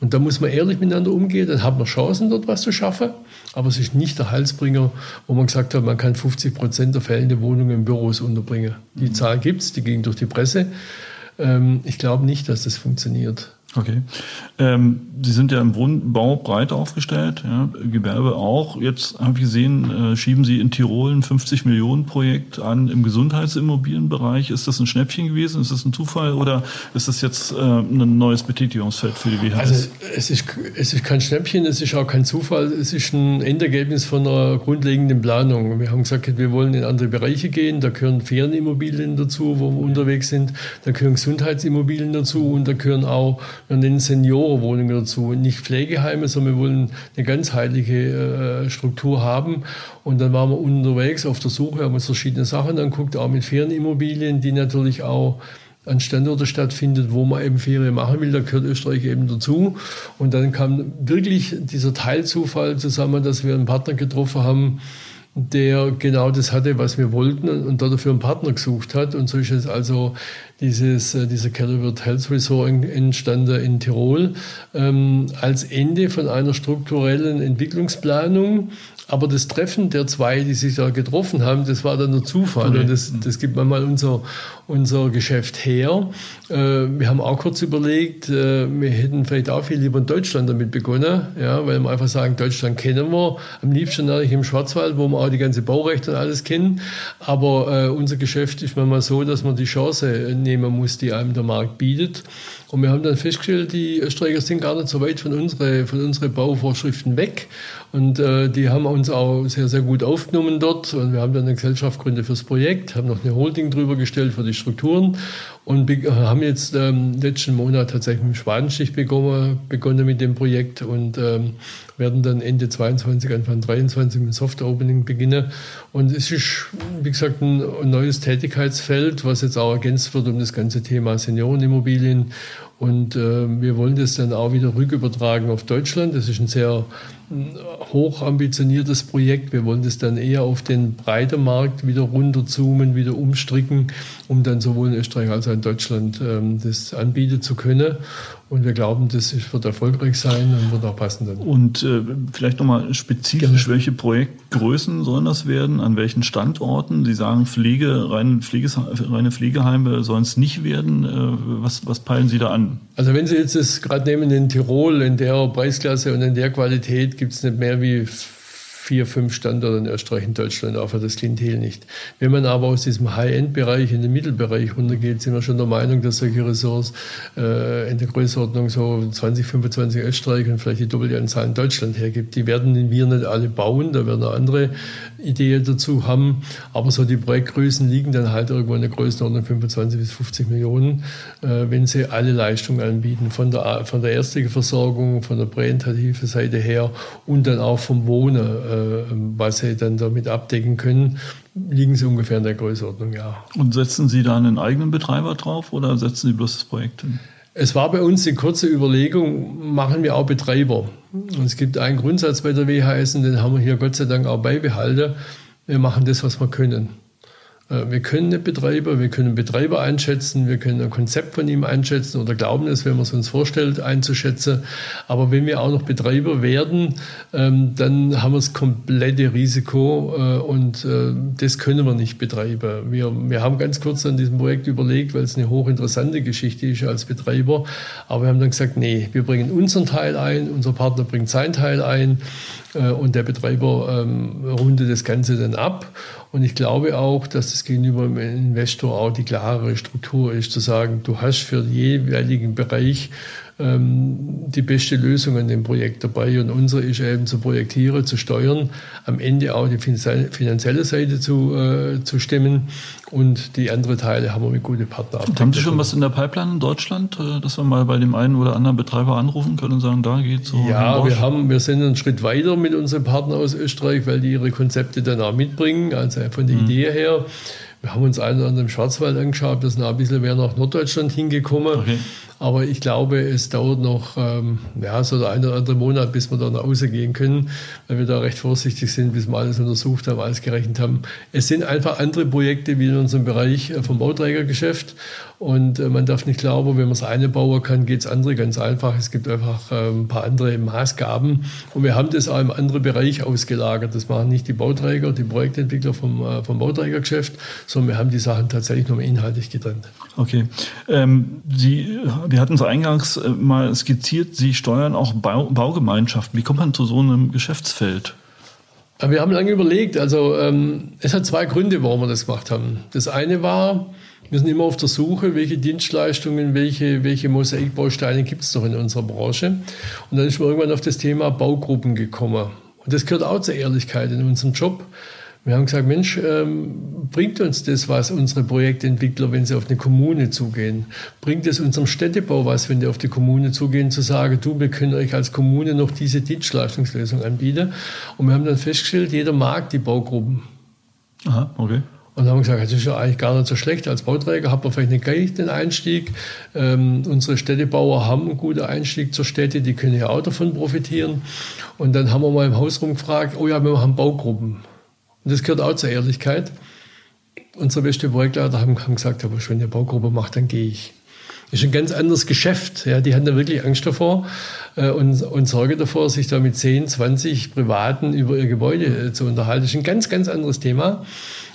Und da muss man ehrlich miteinander umgehen, dann hat man Chancen, dort was zu schaffen. Aber es ist nicht der Halsbringer, wo man gesagt hat, man kann 50 Prozent der fehlenden Wohnungen in Büros unterbringen. Die Zahl gibt es, die ging durch die Presse. Ähm, ich glaube nicht, dass das funktioniert. Okay. Ähm, Sie sind ja im Wohnbau breit aufgestellt, ja, Gewerbe auch. Jetzt habe ich gesehen, äh, schieben Sie in Tirol ein 50 Millionen Projekt an im Gesundheitsimmobilienbereich. Ist das ein Schnäppchen gewesen? Ist das ein Zufall oder ist das jetzt äh, ein neues Betätigungsfeld für die WHS? Also es ist, es ist kein Schnäppchen, es ist auch kein Zufall. Es ist ein Endergebnis von einer grundlegenden Planung. Wir haben gesagt, wir wollen in andere Bereiche gehen. Da gehören Ferienimmobilien dazu, wo wir unterwegs sind. Da gehören Gesundheitsimmobilien dazu und da gehören auch wir nennen Seniorenwohnungen dazu. Nicht Pflegeheime, sondern wir wollen eine ganzheitliche äh, Struktur haben. Und dann waren wir unterwegs auf der Suche, haben uns verschiedene Sachen angeguckt, auch mit Ferienimmobilien, die natürlich auch an Standorte stattfindet, wo man eben Ferien machen will, da gehört Österreich eben dazu. Und dann kam wirklich dieser Teilzufall zusammen, dass wir einen Partner getroffen haben, der genau das hatte, was wir wollten und dafür einen Partner gesucht hat. Und so ist es also dieses, äh, dieser Kellerwirt Health Resort entstanden in Tirol ähm, als Ende von einer strukturellen Entwicklungsplanung aber das Treffen der zwei, die sich da getroffen haben, das war dann nur Zufall. Okay. Und das, das gibt manchmal unser, unser Geschäft her. Äh, wir haben auch kurz überlegt, äh, wir hätten vielleicht auch viel lieber in Deutschland damit begonnen, ja, weil wir einfach sagen, Deutschland kennen wir. Am liebsten natürlich im Schwarzwald, wo wir auch die ganze Baurechte und alles kennen. Aber äh, unser Geschäft ist manchmal so, dass man die Chance nehmen muss, die einem der Markt bietet. Und wir haben dann festgestellt, die Österreicher sind gar nicht so weit von unseren von unsere Bauvorschriften weg. Und äh, die haben uns auch sehr, sehr gut aufgenommen dort. Und wir haben dann eine Gesellschaft gegründet fürs Projekt, haben noch eine Holding drüber gestellt für die Strukturen und haben jetzt ähm, letzten Monat tatsächlich mit dem Schwadenstich begonnen, begonnen mit dem Projekt und ähm, werden dann Ende 22, Anfang 23 mit Soft Opening beginnen. Und es ist, wie gesagt, ein, neues Tätigkeitsfeld, was jetzt auch ergänzt wird um das ganze Thema Seniorenimmobilien. Und äh, wir wollen das dann auch wieder rückübertragen auf Deutschland. Das ist ein sehr hoch ambitioniertes Projekt. Wir wollen das dann eher auf den breiten Markt wieder runterzoomen, wieder umstricken, um dann sowohl in Österreich als auch in Deutschland ähm, das anbieten zu können. Und wir glauben, das wird erfolgreich sein und wird auch passen dann. Und äh, vielleicht nochmal spezifisch, Gerne. welche Projektgrößen sollen das werden? An welchen Standorten? Sie sagen, Pflege, reine, Pfleges, reine Pflegeheime sollen es nicht werden. Äh, was, was peilen Sie da an? Also wenn Sie jetzt das gerade nehmen in Tirol, in der Preisklasse und in der Qualität, gibt es nicht mehr wie vier, fünf Standorte in Österreich und Deutschland, für das Klientel nicht. Wenn man aber aus diesem High-End-Bereich in den Mittelbereich runtergeht, sind wir schon der Meinung, dass solche Ressorts äh, in der Größenordnung so 20, 25 Österreich und vielleicht die doppelte Anzahl in Deutschland hergibt. Die werden wir nicht alle bauen, da werden auch andere Ideen dazu haben, aber so die Projektgrößen liegen dann halt irgendwo in der Größenordnung 25 bis 50 Millionen, äh, wenn sie alle Leistungen anbieten, von der, von der ärztlichen Versorgung, von der präventativen Seite her und dann auch vom Wohnen. Äh, was sie dann damit abdecken können, liegen sie ungefähr in der Größenordnung, ja. Und setzen Sie da einen eigenen Betreiber drauf oder setzen Sie bloß das Projekt hin? Es war bei uns die kurze Überlegung, machen wir auch Betreiber. Und es gibt einen Grundsatz bei der WHS, und den haben wir hier Gott sei Dank auch beibehalten. Wir machen das, was wir können. Äh, wir können einen Betreiber, wir können Betreiber einschätzen, wir können ein Konzept von ihm einschätzen oder glauben es, wenn man es uns vorstellt, einzuschätzen. Aber wenn wir auch noch Betreiber werden, ähm, dann haben wir das komplette Risiko äh, und äh, das können wir nicht betreiben. Wir, wir haben ganz kurz an diesem Projekt überlegt, weil es eine hochinteressante Geschichte ist als Betreiber. Aber wir haben dann gesagt, nee, wir bringen unseren Teil ein, unser Partner bringt seinen Teil ein und der Betreiber ähm, rundet das Ganze dann ab. Und ich glaube auch, dass das gegenüber dem Investor auch die klarere Struktur ist, zu sagen, du hast für den jeweiligen Bereich ähm, die beste Lösung an dem Projekt dabei. Und unsere ist eben zu projektieren, zu steuern, am Ende auch die finanzielle Seite zu, äh, zu stemmen. Und die anderen Teile haben wir mit guten Partnern. Haben Sie schon was in der Pipeline in Deutschland, äh, dass wir mal bei dem einen oder anderen Betreiber anrufen können und sagen, da geht so? Ja, wir, haben, wir sind einen Schritt weiter mit unseren Partnern aus Österreich, weil die ihre Konzepte dann auch mitbringen, also von der mhm. Idee her. Wir haben uns einen an dem Schwarzwald angeschaut, wir sind ein bisschen mehr nach Norddeutschland hingekommen. Okay. Aber ich glaube, es dauert noch ähm, ja, so der eine oder andere Monat, bis wir da nach Hause gehen können, weil wir da recht vorsichtig sind, bis wir alles untersucht haben, alles gerechnet haben. Es sind einfach andere Projekte wie in unserem Bereich äh, vom Bauträgergeschäft. Und äh, man darf nicht glauben, wenn man das eine bauen kann, geht es andere ganz einfach. Es gibt einfach äh, ein paar andere Maßgaben. Und wir haben das auch im anderen Bereich ausgelagert. Das machen nicht die Bauträger, die Projektentwickler vom, äh, vom Bauträgergeschäft, sondern wir haben die Sachen tatsächlich nur inhaltlich getrennt. Okay. Ähm, Sie Wir hatten es eingangs äh, mal skizziert, Sie steuern auch Bau, Baugemeinschaften. Wie kommt man zu so einem Geschäftsfeld? Wir haben lange überlegt. Also ähm, es hat zwei Gründe, warum wir das gemacht haben. Das eine war, wir sind immer auf der Suche, welche Dienstleistungen, welche, welche Mosaikbausteine gibt es noch in unserer Branche. Und dann ist man irgendwann auf das Thema Baugruppen gekommen. Und das gehört auch zur Ehrlichkeit in unserem Job. Wir haben gesagt, Mensch, ähm, bringt uns das was, unsere Projektentwickler, wenn sie auf eine Kommune zugehen? Bringt es unserem Städtebau was, wenn die auf die Kommune zugehen, zu sagen, du, wir können euch als Kommune noch diese Dienstleistungslösung anbieten? Und wir haben dann festgestellt, jeder mag die Baugruppen. Aha, okay. Und dann haben wir gesagt, das ist ja eigentlich gar nicht so schlecht. Als Bauträger hat man vielleicht nicht gleich den Einstieg. Ähm, unsere Städtebauer haben einen guten Einstieg zur Städte, die können ja auch davon profitieren. Und dann haben wir mal im Haus rumgefragt, oh ja, wir machen Baugruppen. Und das gehört auch zur Ehrlichkeit. Unsere beste Projektleiter haben, haben gesagt, aber wenn ihr Baugruppe macht, dann gehe ich. Das ist ein ganz anderes Geschäft. Ja, die haben da wirklich Angst davor äh, und, und Sorge davor, sich da mit 10, 20 Privaten über ihr Gebäude äh, zu unterhalten. Das ist ein ganz, ganz anderes Thema.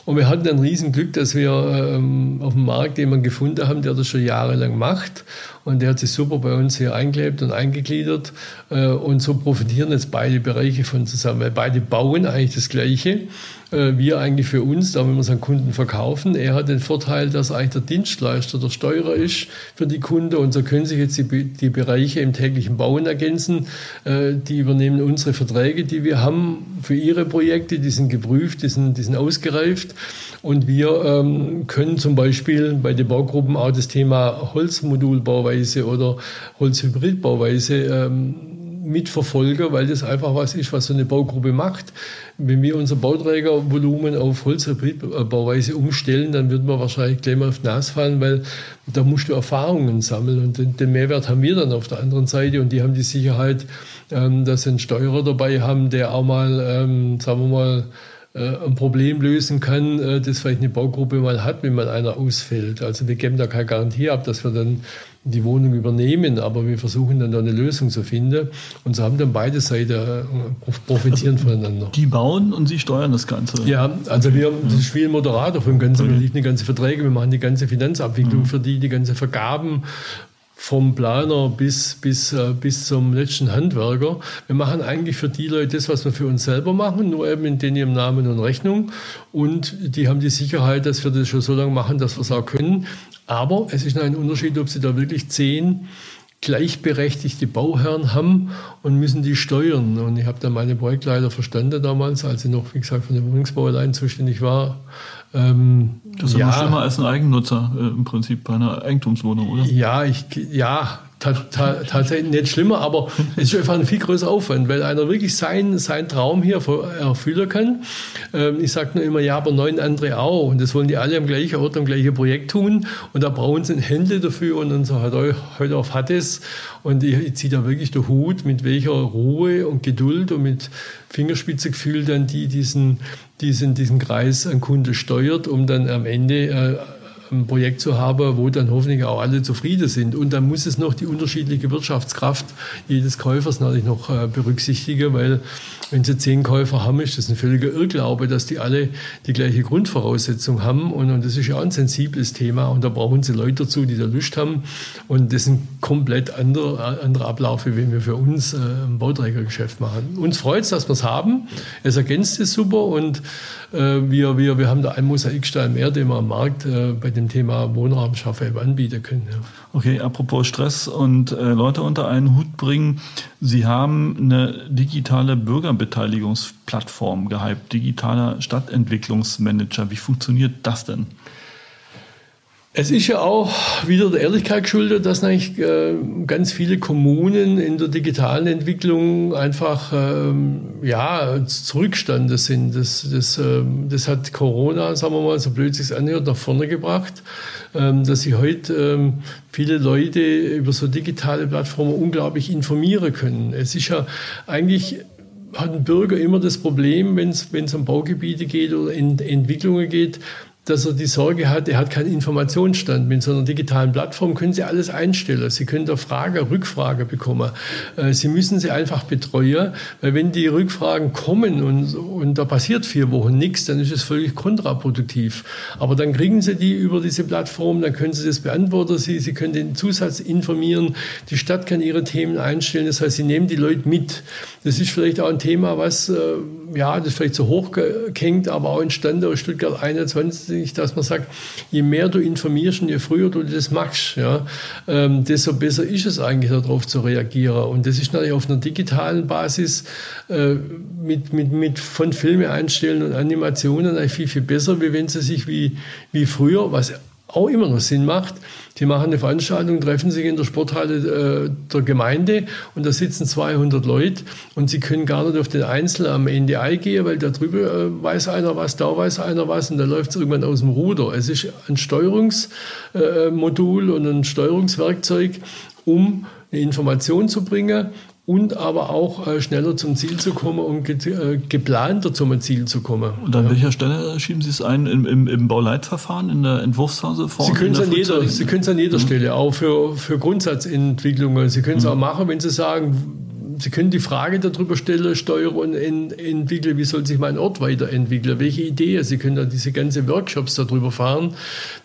Und wir hatten ein Riesenglück, dass wir ähm, auf dem Markt jemanden gefunden haben, der das schon jahrelang macht. Und der hat sich super bei uns hier eingelebt und eingegliedert. Äh, und so profitieren jetzt beide Bereiche von zusammen, weil beide bauen eigentlich das Gleiche. Äh, wir eigentlich für uns, da wenn wir es an Kunden verkaufen. Er hat den Vorteil, dass eigentlich der Dienstleister, der Steuerer ist für die Kunden. Und so können sich jetzt die, die Bereiche im täglichen Bauen ergänzen. Äh, die übernehmen unsere Verträge, die wir haben für ihre Projekte. Die sind geprüft, die sind, die sind ausgereift. Und wir ähm, können zum Beispiel bei den Baugruppen auch das Thema Holzmodulbauweise oder Holzhybridbauweise ähm, mitverfolgen, weil das einfach was ist, was so eine Baugruppe macht. Wenn wir unser Bauträgervolumen auf Holzhybridbauweise umstellen, dann würden wir wahrscheinlich gleich mal auf die Nase fallen, weil da musst du Erfahrungen sammeln und den, den Mehrwert haben wir dann auf der anderen Seite und die haben die Sicherheit, ähm, dass sie einen Steuerer dabei haben, der auch mal, ähm, sagen wir mal, äh, ein Problem lösen kann, äh, das vielleicht eine Baugruppe mal hat, wenn mal einer ausfällt. Also wir geben da keine Garantie ab, dass wir dann die Wohnung übernehmen, aber wir versuchen dann da eine Lösung zu finden und so haben dann beide Seiten äh, profitieren also voneinander. Die bauen und sie steuern das Ganze. Ja, also wir, das ein Moderator vom Ganzen, wir liefern die ganze Verträge, wir machen die ganze Finanzabwicklung mhm. für die, die ganze Vergaben vom Planer bis, bis, äh, bis zum letzten Handwerker. Wir machen eigentlich für die Leute das, was wir für uns selber machen, nur eben in ihrem Namen und Rechnung. Und die haben die Sicherheit, dass wir das schon so lange machen, dass wir es auch können. Aber es ist ein Unterschied, ob sie da wirklich zehn gleichberechtigte Bauherren haben und müssen die steuern. Und ich habe da meine Projektleiter verstanden damals, als ich noch, wie gesagt, von der Wohnungsbau allein zuständig war. Ähm, das ist ja, immer schlimmer als ein Eigennutzer äh, im Prinzip bei einer Eigentumswohnung, oder? Ja, ich, ja, tatsächlich nicht schlimmer, aber *laughs* es ist einfach ein viel größerer Aufwand, weil einer wirklich seinen sein Traum hier erfüllen kann. Ähm, ich sage nur immer, ja, aber neun andere auch. Und das wollen die alle am gleichen Ort, am gleichen Projekt tun. Und da brauchen sie Hände dafür und unser heute auf hat es. Und ich, ich ziehe da wirklich den Hut, mit welcher Ruhe und Geduld und mit Fingerspitzegefühl dann die diesen, diesen, diesen Kreis an Kunde steuert, um dann am Ende äh, ein Projekt zu haben, wo dann hoffentlich auch alle zufrieden sind. Und dann muss es noch die unterschiedliche Wirtschaftskraft jedes Käufers natürlich noch äh, berücksichtigen, weil wenn Sie zehn Käufer haben, ist das ein völliger Irrglaube, dass die alle die gleiche Grundvoraussetzung haben. Und, und das ist ja ein sensibles Thema. Und da brauchen Sie Leute dazu, die da Lust haben. Und das ein komplett anderer, anderer Ablauf, wie wenn wir für uns äh, ein Bauträgergeschäft machen. Uns freut es, dass wir es haben. Es ergänzt es super und äh, wir, wir, wir haben da einen Mosaikstein mehr, den wir am Markt äh, bei dem Thema Wohnraum schaffen anbieten können. Ja. Okay, apropos Stress und äh, Leute unter einen Hut bringen. Sie haben eine digitale Bürgerbeteiligungsplattform gehypt, digitaler Stadtentwicklungsmanager. Wie funktioniert das denn? Es ist ja auch wieder der Ehrlichkeit geschuldet, dass eigentlich äh, ganz viele Kommunen in der digitalen Entwicklung einfach ähm, ja, Zurückstande sind. Das, das, äh, das hat Corona, sagen wir mal, so blöd sich anhört, nach vorne gebracht, ähm, dass sich heute ähm, viele Leute über so digitale Plattformen unglaublich informieren können. Es ist ja eigentlich hat ein Bürger immer das Problem, wenn es um Baugebiete geht oder in Entwicklungen geht, dass er die Sorge hat, er hat keinen Informationsstand. Mit so einer digitalen Plattform können Sie alles einstellen. Sie können da Frage, Rückfrage bekommen. Äh, Sie müssen sie einfach betreuen, weil wenn die Rückfragen kommen und, und da passiert vier Wochen nichts, dann ist es völlig kontraproduktiv. Aber dann kriegen Sie die über diese Plattform, dann können Sie das beantworten, Sie, Sie können den Zusatz informieren, die Stadt kann ihre Themen einstellen. Das heißt, Sie nehmen die Leute mit. Das ist vielleicht auch ein Thema, was, äh, ja, das vielleicht zu hoch hängt, aber auch entstanden aus Stuttgart 21, dass man sagt, je mehr du informierst und je früher du das machst, ja, ähm, desto besser ist es eigentlich, darauf zu reagieren. Und das ist natürlich auf einer digitalen Basis äh, mit, mit, mit von Filme einstellen und Animationen eigentlich viel, viel besser, wie wenn sie sich wie, wie früher, was auch immer noch Sinn macht. Die machen eine Veranstaltung, treffen sich in der Sporthalle äh, der Gemeinde und da sitzen 200 Leute und sie können gar nicht auf den Einzelnen am NDI gehen, weil da drüber äh, weiß einer was, da weiß einer was und da läuft es irgendwann aus dem Ruder. Es ist ein Steuerungsmodul äh, und ein Steuerungswerkzeug, um eine Information zu bringen und aber auch äh, schneller zum Ziel zu kommen und ge äh, geplanter zum Ziel zu kommen. Und an ja. welcher Stelle schieben Sie es ein? Im, im, im Bauleitverfahren, in der Entwurfsphase? Sie können es an jeder, Sie können es an jeder mhm. Stelle, auch für, für Grundsatzentwicklungen. Sie können es mhm. auch machen, wenn Sie sagen, Sie können die Frage darüber stellen, steuern und entwickeln, wie soll sich mein Ort weiterentwickeln, welche Ideen. Sie können da diese ganzen Workshops darüber fahren.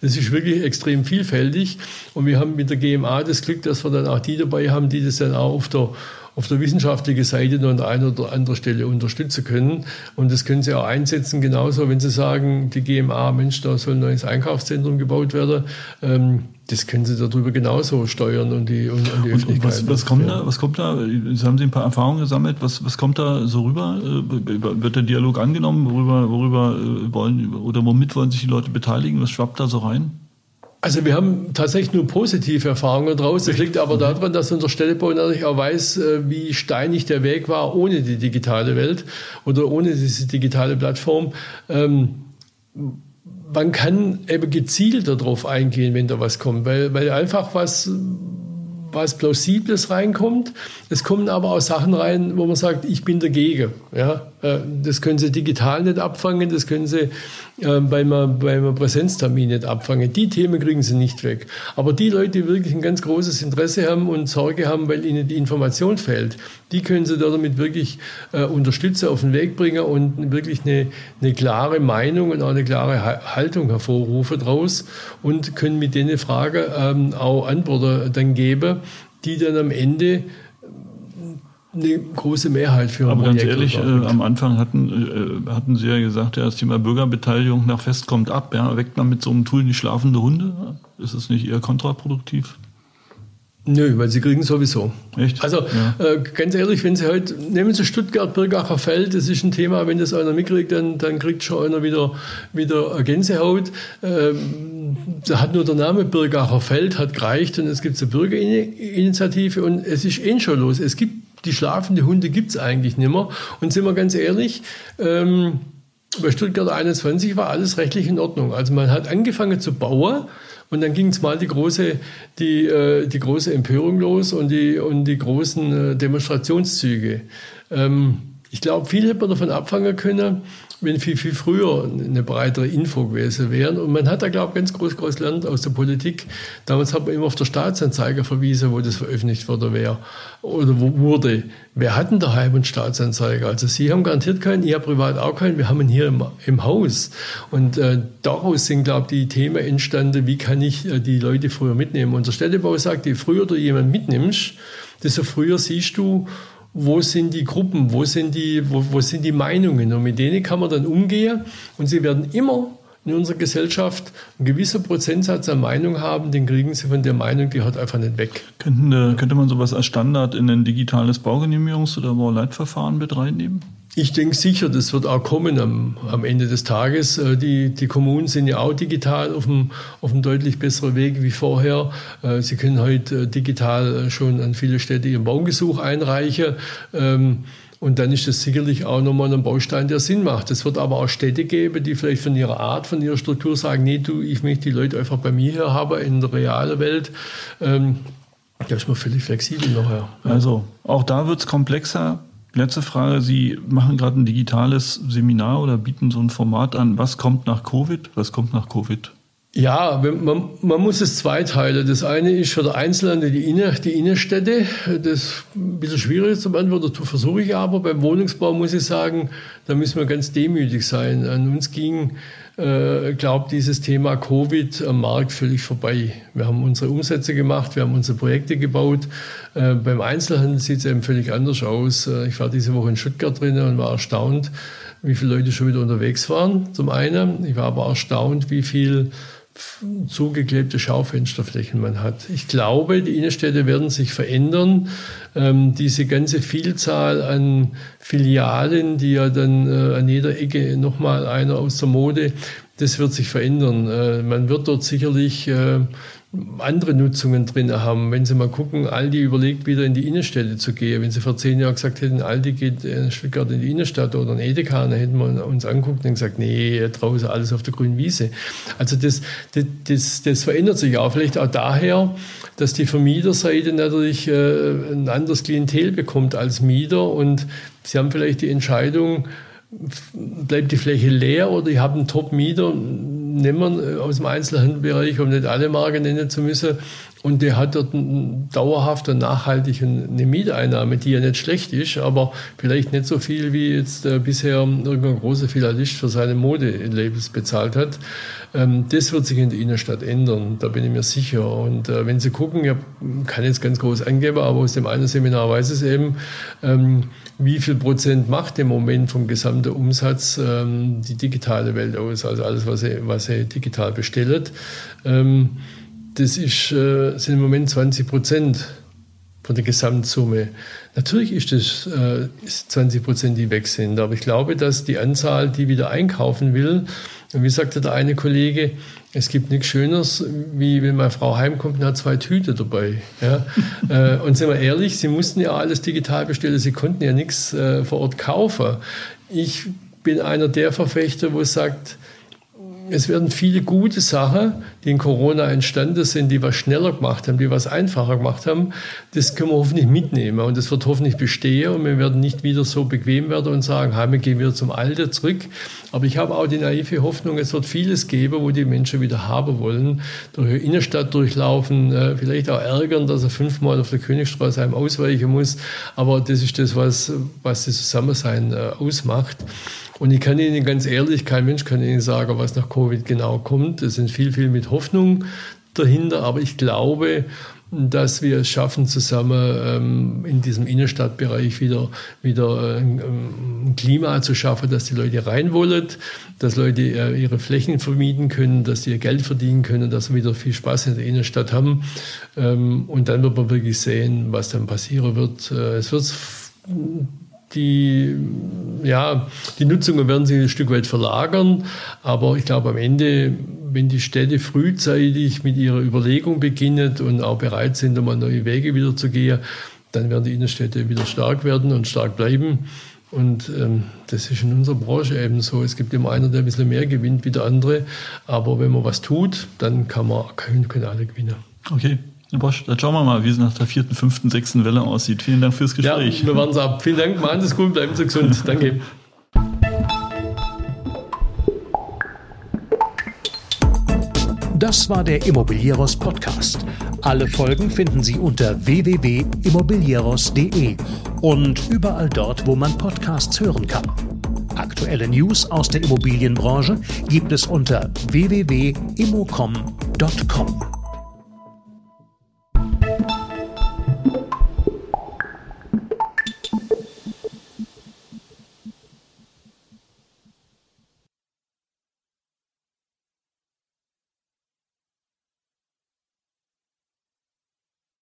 Das ist wirklich extrem vielfältig. Und wir haben mit der GMA das Glück, dass wir dann auch die dabei haben, die das dann auch auf der auf der wissenschaftlichen Seite noch an der einen oder anderen Stelle unterstützen können. Und das können Sie auch einsetzen, genauso, wenn Sie sagen, die GMA, Mensch, da soll ein neues Einkaufszentrum gebaut werden. Ähm, das können Sie darüber genauso steuern und die, und, und die Öffentlichkeit. Und was, was, kommt da, was kommt da? Sie haben Sie ein paar Erfahrungen gesammelt. Was, was kommt da so rüber? Äh, wird der Dialog angenommen? Worüber, worüber äh, wollen oder womit wollen sich die Leute beteiligen? Was schwappt da so rein? Also wir haben tatsächlich nur positive Erfahrungen draus. Das liegt aber daran, dass unser Städtebau natürlich auch weiß, äh, wie steinig der Weg war ohne die digitale Welt oder ohne diese digitale Plattform. Ähm, man kann eben gezielt darauf eingehen, wenn da was kommt, weil, weil einfach was was Plausibles reinkommt. Es kommen aber auch Sachen rein, wo man sagt, ich bin dagegen. Ja, äh, das können Sie digital nicht abfangen, das können Sie beim, beim Präsenztermin nicht abfangen. Die Themen kriegen Sie nicht weg. Aber die Leute, die wirklich ein ganz großes Interesse haben und Sorge haben, weil ihnen die Information fehlt, die können Sie damit wirklich äh, unterstützen, auf den Weg bringen und wirklich eine, eine klare Meinung und auch eine klare Haltung hervorrufen draus und können mit denen Fragen ähm, auch Antworten dann geben, die dann am Ende eine große Mehrheit für Aber ganz ehrlich, äh, am Anfang hatten, äh, hatten Sie ja gesagt, ja, das Thema Bürgerbeteiligung nach Fest kommt ab. Ja, weckt man mit so einem Tool nicht schlafende Hunde? Ist es nicht eher kontraproduktiv? Nö, weil sie kriegen sowieso. Echt? Also ja. äh, ganz ehrlich, wenn Sie heute, nehmen Sie Stuttgart, Birgacher Feld, das ist ein Thema, wenn das einer mitkriegt, dann, dann kriegt schon einer wieder, wieder Gänsehaut. Ähm, da hat nur der Name Birgacher Feld, hat gereicht und es gibt eine Bürgerinitiative und es ist eh schon los. Es gibt die schlafende Hunde gibt es eigentlich nicht mehr. Und sind wir ganz ehrlich, ähm, bei Stuttgart 21 war alles rechtlich in Ordnung. Also man hat angefangen zu bauen und dann ging es mal die große, die, äh, die große Empörung los und die, und die großen äh, Demonstrationszüge. Ähm, ich glaube, viel hätte man davon abfangen können, wenn viel, viel früher eine breitere Info gewesen wäre. Und man hat da, glaube ich, ganz groß, groß gelernt aus der Politik. Damals hat man immer auf der Staatsanzeiger verwiesen, wo das veröffentlicht wurde, wer oder wo wurde. Wer hat denn daheim einen Staatsanzeiger? Also Sie haben garantiert keinen, ich habe privat auch keinen, wir haben ihn hier im, im Haus. Und äh, daraus sind, glaube ich, die Themen entstanden, wie kann ich äh, die Leute früher mitnehmen. Unser Städtebau sagt, je früher du jemanden mitnimmst, desto früher siehst du, wo sind die Gruppen, wo sind die, wo, wo sind die Meinungen. Und mit denen kann man dann umgehen und sie werden immer in unserer Gesellschaft einen gewissen Prozentsatz an Meinung haben, den kriegen sie von der Meinung, die hat einfach nicht weg. Könnten, könnte man sowas als Standard in ein digitales Baugenehmigungs- oder Bauleitverfahren mit reinnehmen? Ich denke sicher, das wird auch kommen am, am Ende des Tages. Äh, die, die Kommunen sind ja auch digital auf einem, auf einem deutlich besseren Weg wie vorher. Äh, sie können heute äh, digital schon an viele Städte ihr Baugesuch einreichen. Ähm, und dann ist das sicherlich auch nochmal ein Baustein, der Sinn macht. Es wird aber auch Städte geben, die vielleicht von ihrer Art, von ihrer Struktur sagen, nee, du, ich möchte die Leute einfach bei mir hier haben, in der realen Völlig Da ist man völlig flexibel nachher. Also, auch da wird es komplexer Letzte Frage. Sie machen gerade ein digitales Seminar oder bieten so ein Format an. Was kommt nach Covid? Was kommt nach Covid? Ja, man, man, muss es zweiteilen. Das eine ist für den Einzelhandel die, Inner, die Innenstädte. Das ist ein bisschen schwierig zu beantworten, das versuche ich aber. Beim Wohnungsbau muss ich sagen, da müssen wir ganz demütig sein. An uns ging, äh, glaube dieses Thema Covid am Markt völlig vorbei. Wir haben unsere Umsätze gemacht, wir haben unsere Projekte gebaut. Äh, beim Einzelhandel sieht es eben völlig anders aus. Äh, ich war diese Woche in Stuttgart drin und war erstaunt, wie viele Leute schon wieder unterwegs waren. Zum einen. Ich war aber erstaunt, wie viel zugeklebte Schaufensterflächen man hat. Ich glaube, die Innenstädte werden sich verändern. Ähm, diese ganze Vielzahl an Filialen, die ja dann äh, an jeder Ecke nochmal einer aus der Mode, das wird sich verändern. Äh, man wird dort sicherlich äh, andere Nutzungen drin haben. Wenn Sie mal gucken, Aldi überlegt wieder in die Innenstädte zu gehen. Wenn Sie vor zehn Jahren gesagt hätten, Aldi geht in Stuttgart in die Innenstadt oder ein Edeka, dann hätten wir uns anguckt und gesagt, nee, draußen alles auf der grünen Wiese. Also das, das, das, das verändert sich auch. Vielleicht auch daher, dass die Vermieterseite natürlich äh, ein anderes Klientel bekommt als Mieter und Sie haben vielleicht die Entscheidung, bleibt die Fläche leer oder ich habe einen Top-Mieter, nehmen wir aus dem Einzelhandelbereich, um nicht alle Marken nennen zu müssen. Und der hat dort dauerhaft und nachhaltig eine Mieteinnahme, die ja nicht schlecht ist, aber vielleicht nicht so viel, wie jetzt äh, bisher irgendein großer Philatelist für seine Modelabels bezahlt hat. Ähm, das wird sich in der Innenstadt ändern, da bin ich mir sicher. Und äh, wenn Sie gucken, ich kann jetzt ganz groß angeben, aber aus dem einen Seminar weiß es eben, ähm, wie viel Prozent macht im Moment vom gesamten Umsatz ähm, die digitale Welt aus, also alles, was er, was er digital bestellt. Ähm, das ist, äh, sind im Moment 20 Prozent von der Gesamtsumme. Natürlich ist das äh, 20 Prozent, die weg sind, aber ich glaube, dass die Anzahl, die wieder einkaufen will, und wie sagte der eine Kollege, es gibt nichts Schöneres, wie wenn meine Frau heimkommt und hat zwei Tüte dabei. Ja? *laughs* Äh, und sind wir ehrlich, sie mussten ja alles digital bestellen, sie konnten ja nichts äh, vor Ort kaufen. Ich bin einer der Verfechter, wo es sagt, es werden viele gute Sachen, die in Corona entstanden sind, die was schneller gemacht haben, die was einfacher gemacht haben. Das können wir hoffentlich mitnehmen und das wird hoffentlich bestehen und wir werden nicht wieder so bequem werden und sagen, wir gehen wieder zum Alten zurück. Aber ich habe auch die naive Hoffnung, es wird vieles geben, wo die Menschen wieder haben wollen, durch die Innenstadt durchlaufen, äh, vielleicht auch ärgern, dass er fünfmal auf der Königstraße einem ausweichen muss. Aber das ist das, was, was das Zusammensein äh, ausmacht. Und ich kann Ihnen ganz ehrlich, kein Mensch kann Ihnen sagen, was nach Covid genau kommt. Es sind viel, viel mit Hoffnung dahinter, aber ich glaube, dass wir es schaffen, zusammen ähm, in diesem Innenstadtbereich wieder, wieder ein, ein, Klima zu schaffen, dass die Leute rein wollen, dass Leute äh, ihre Flächen vermieten können, dass sie ihr Geld verdienen können, dass wir wieder viel Spaß in der Innenstadt haben. Ähm, und dann wird man wirklich sehen, was dann passieren wird. Äh, es wird die, ja, die Nutzungen werden sich ein Stück weit verlagern, aber ich glaube am Ende, wenn die Städte frühzeitig mit ihrer Überlegung beginnen und auch bereit sind, einmal neue Wege wieder zu gehen, dann werden die Innenstädte wieder stark werden und stark bleiben. Und ähm, das ist in unserer Branche eben so. Es gibt immer einer, der ein bisschen mehr gewinnt wie der andere. Aber wenn man was tut, dann kann man, können alle gewinnen. Okay. Bosch, dann schauen wir mal, wie es nach der vierten, fünften, sechsten Welle aussieht. Vielen Dank fürs Gespräch. Ja, wir warten es ab. Vielen Dank, machen Sie es gut, bleiben Sie gesund. *laughs* Danke. Das war der Immobilieros Podcast. Alle Folgen finden Sie unter www.immobilieros.de und überall dort, wo man Podcasts hören kann. Aktuelle News aus der Immobilienbranche gibt es unter www.immocom.com.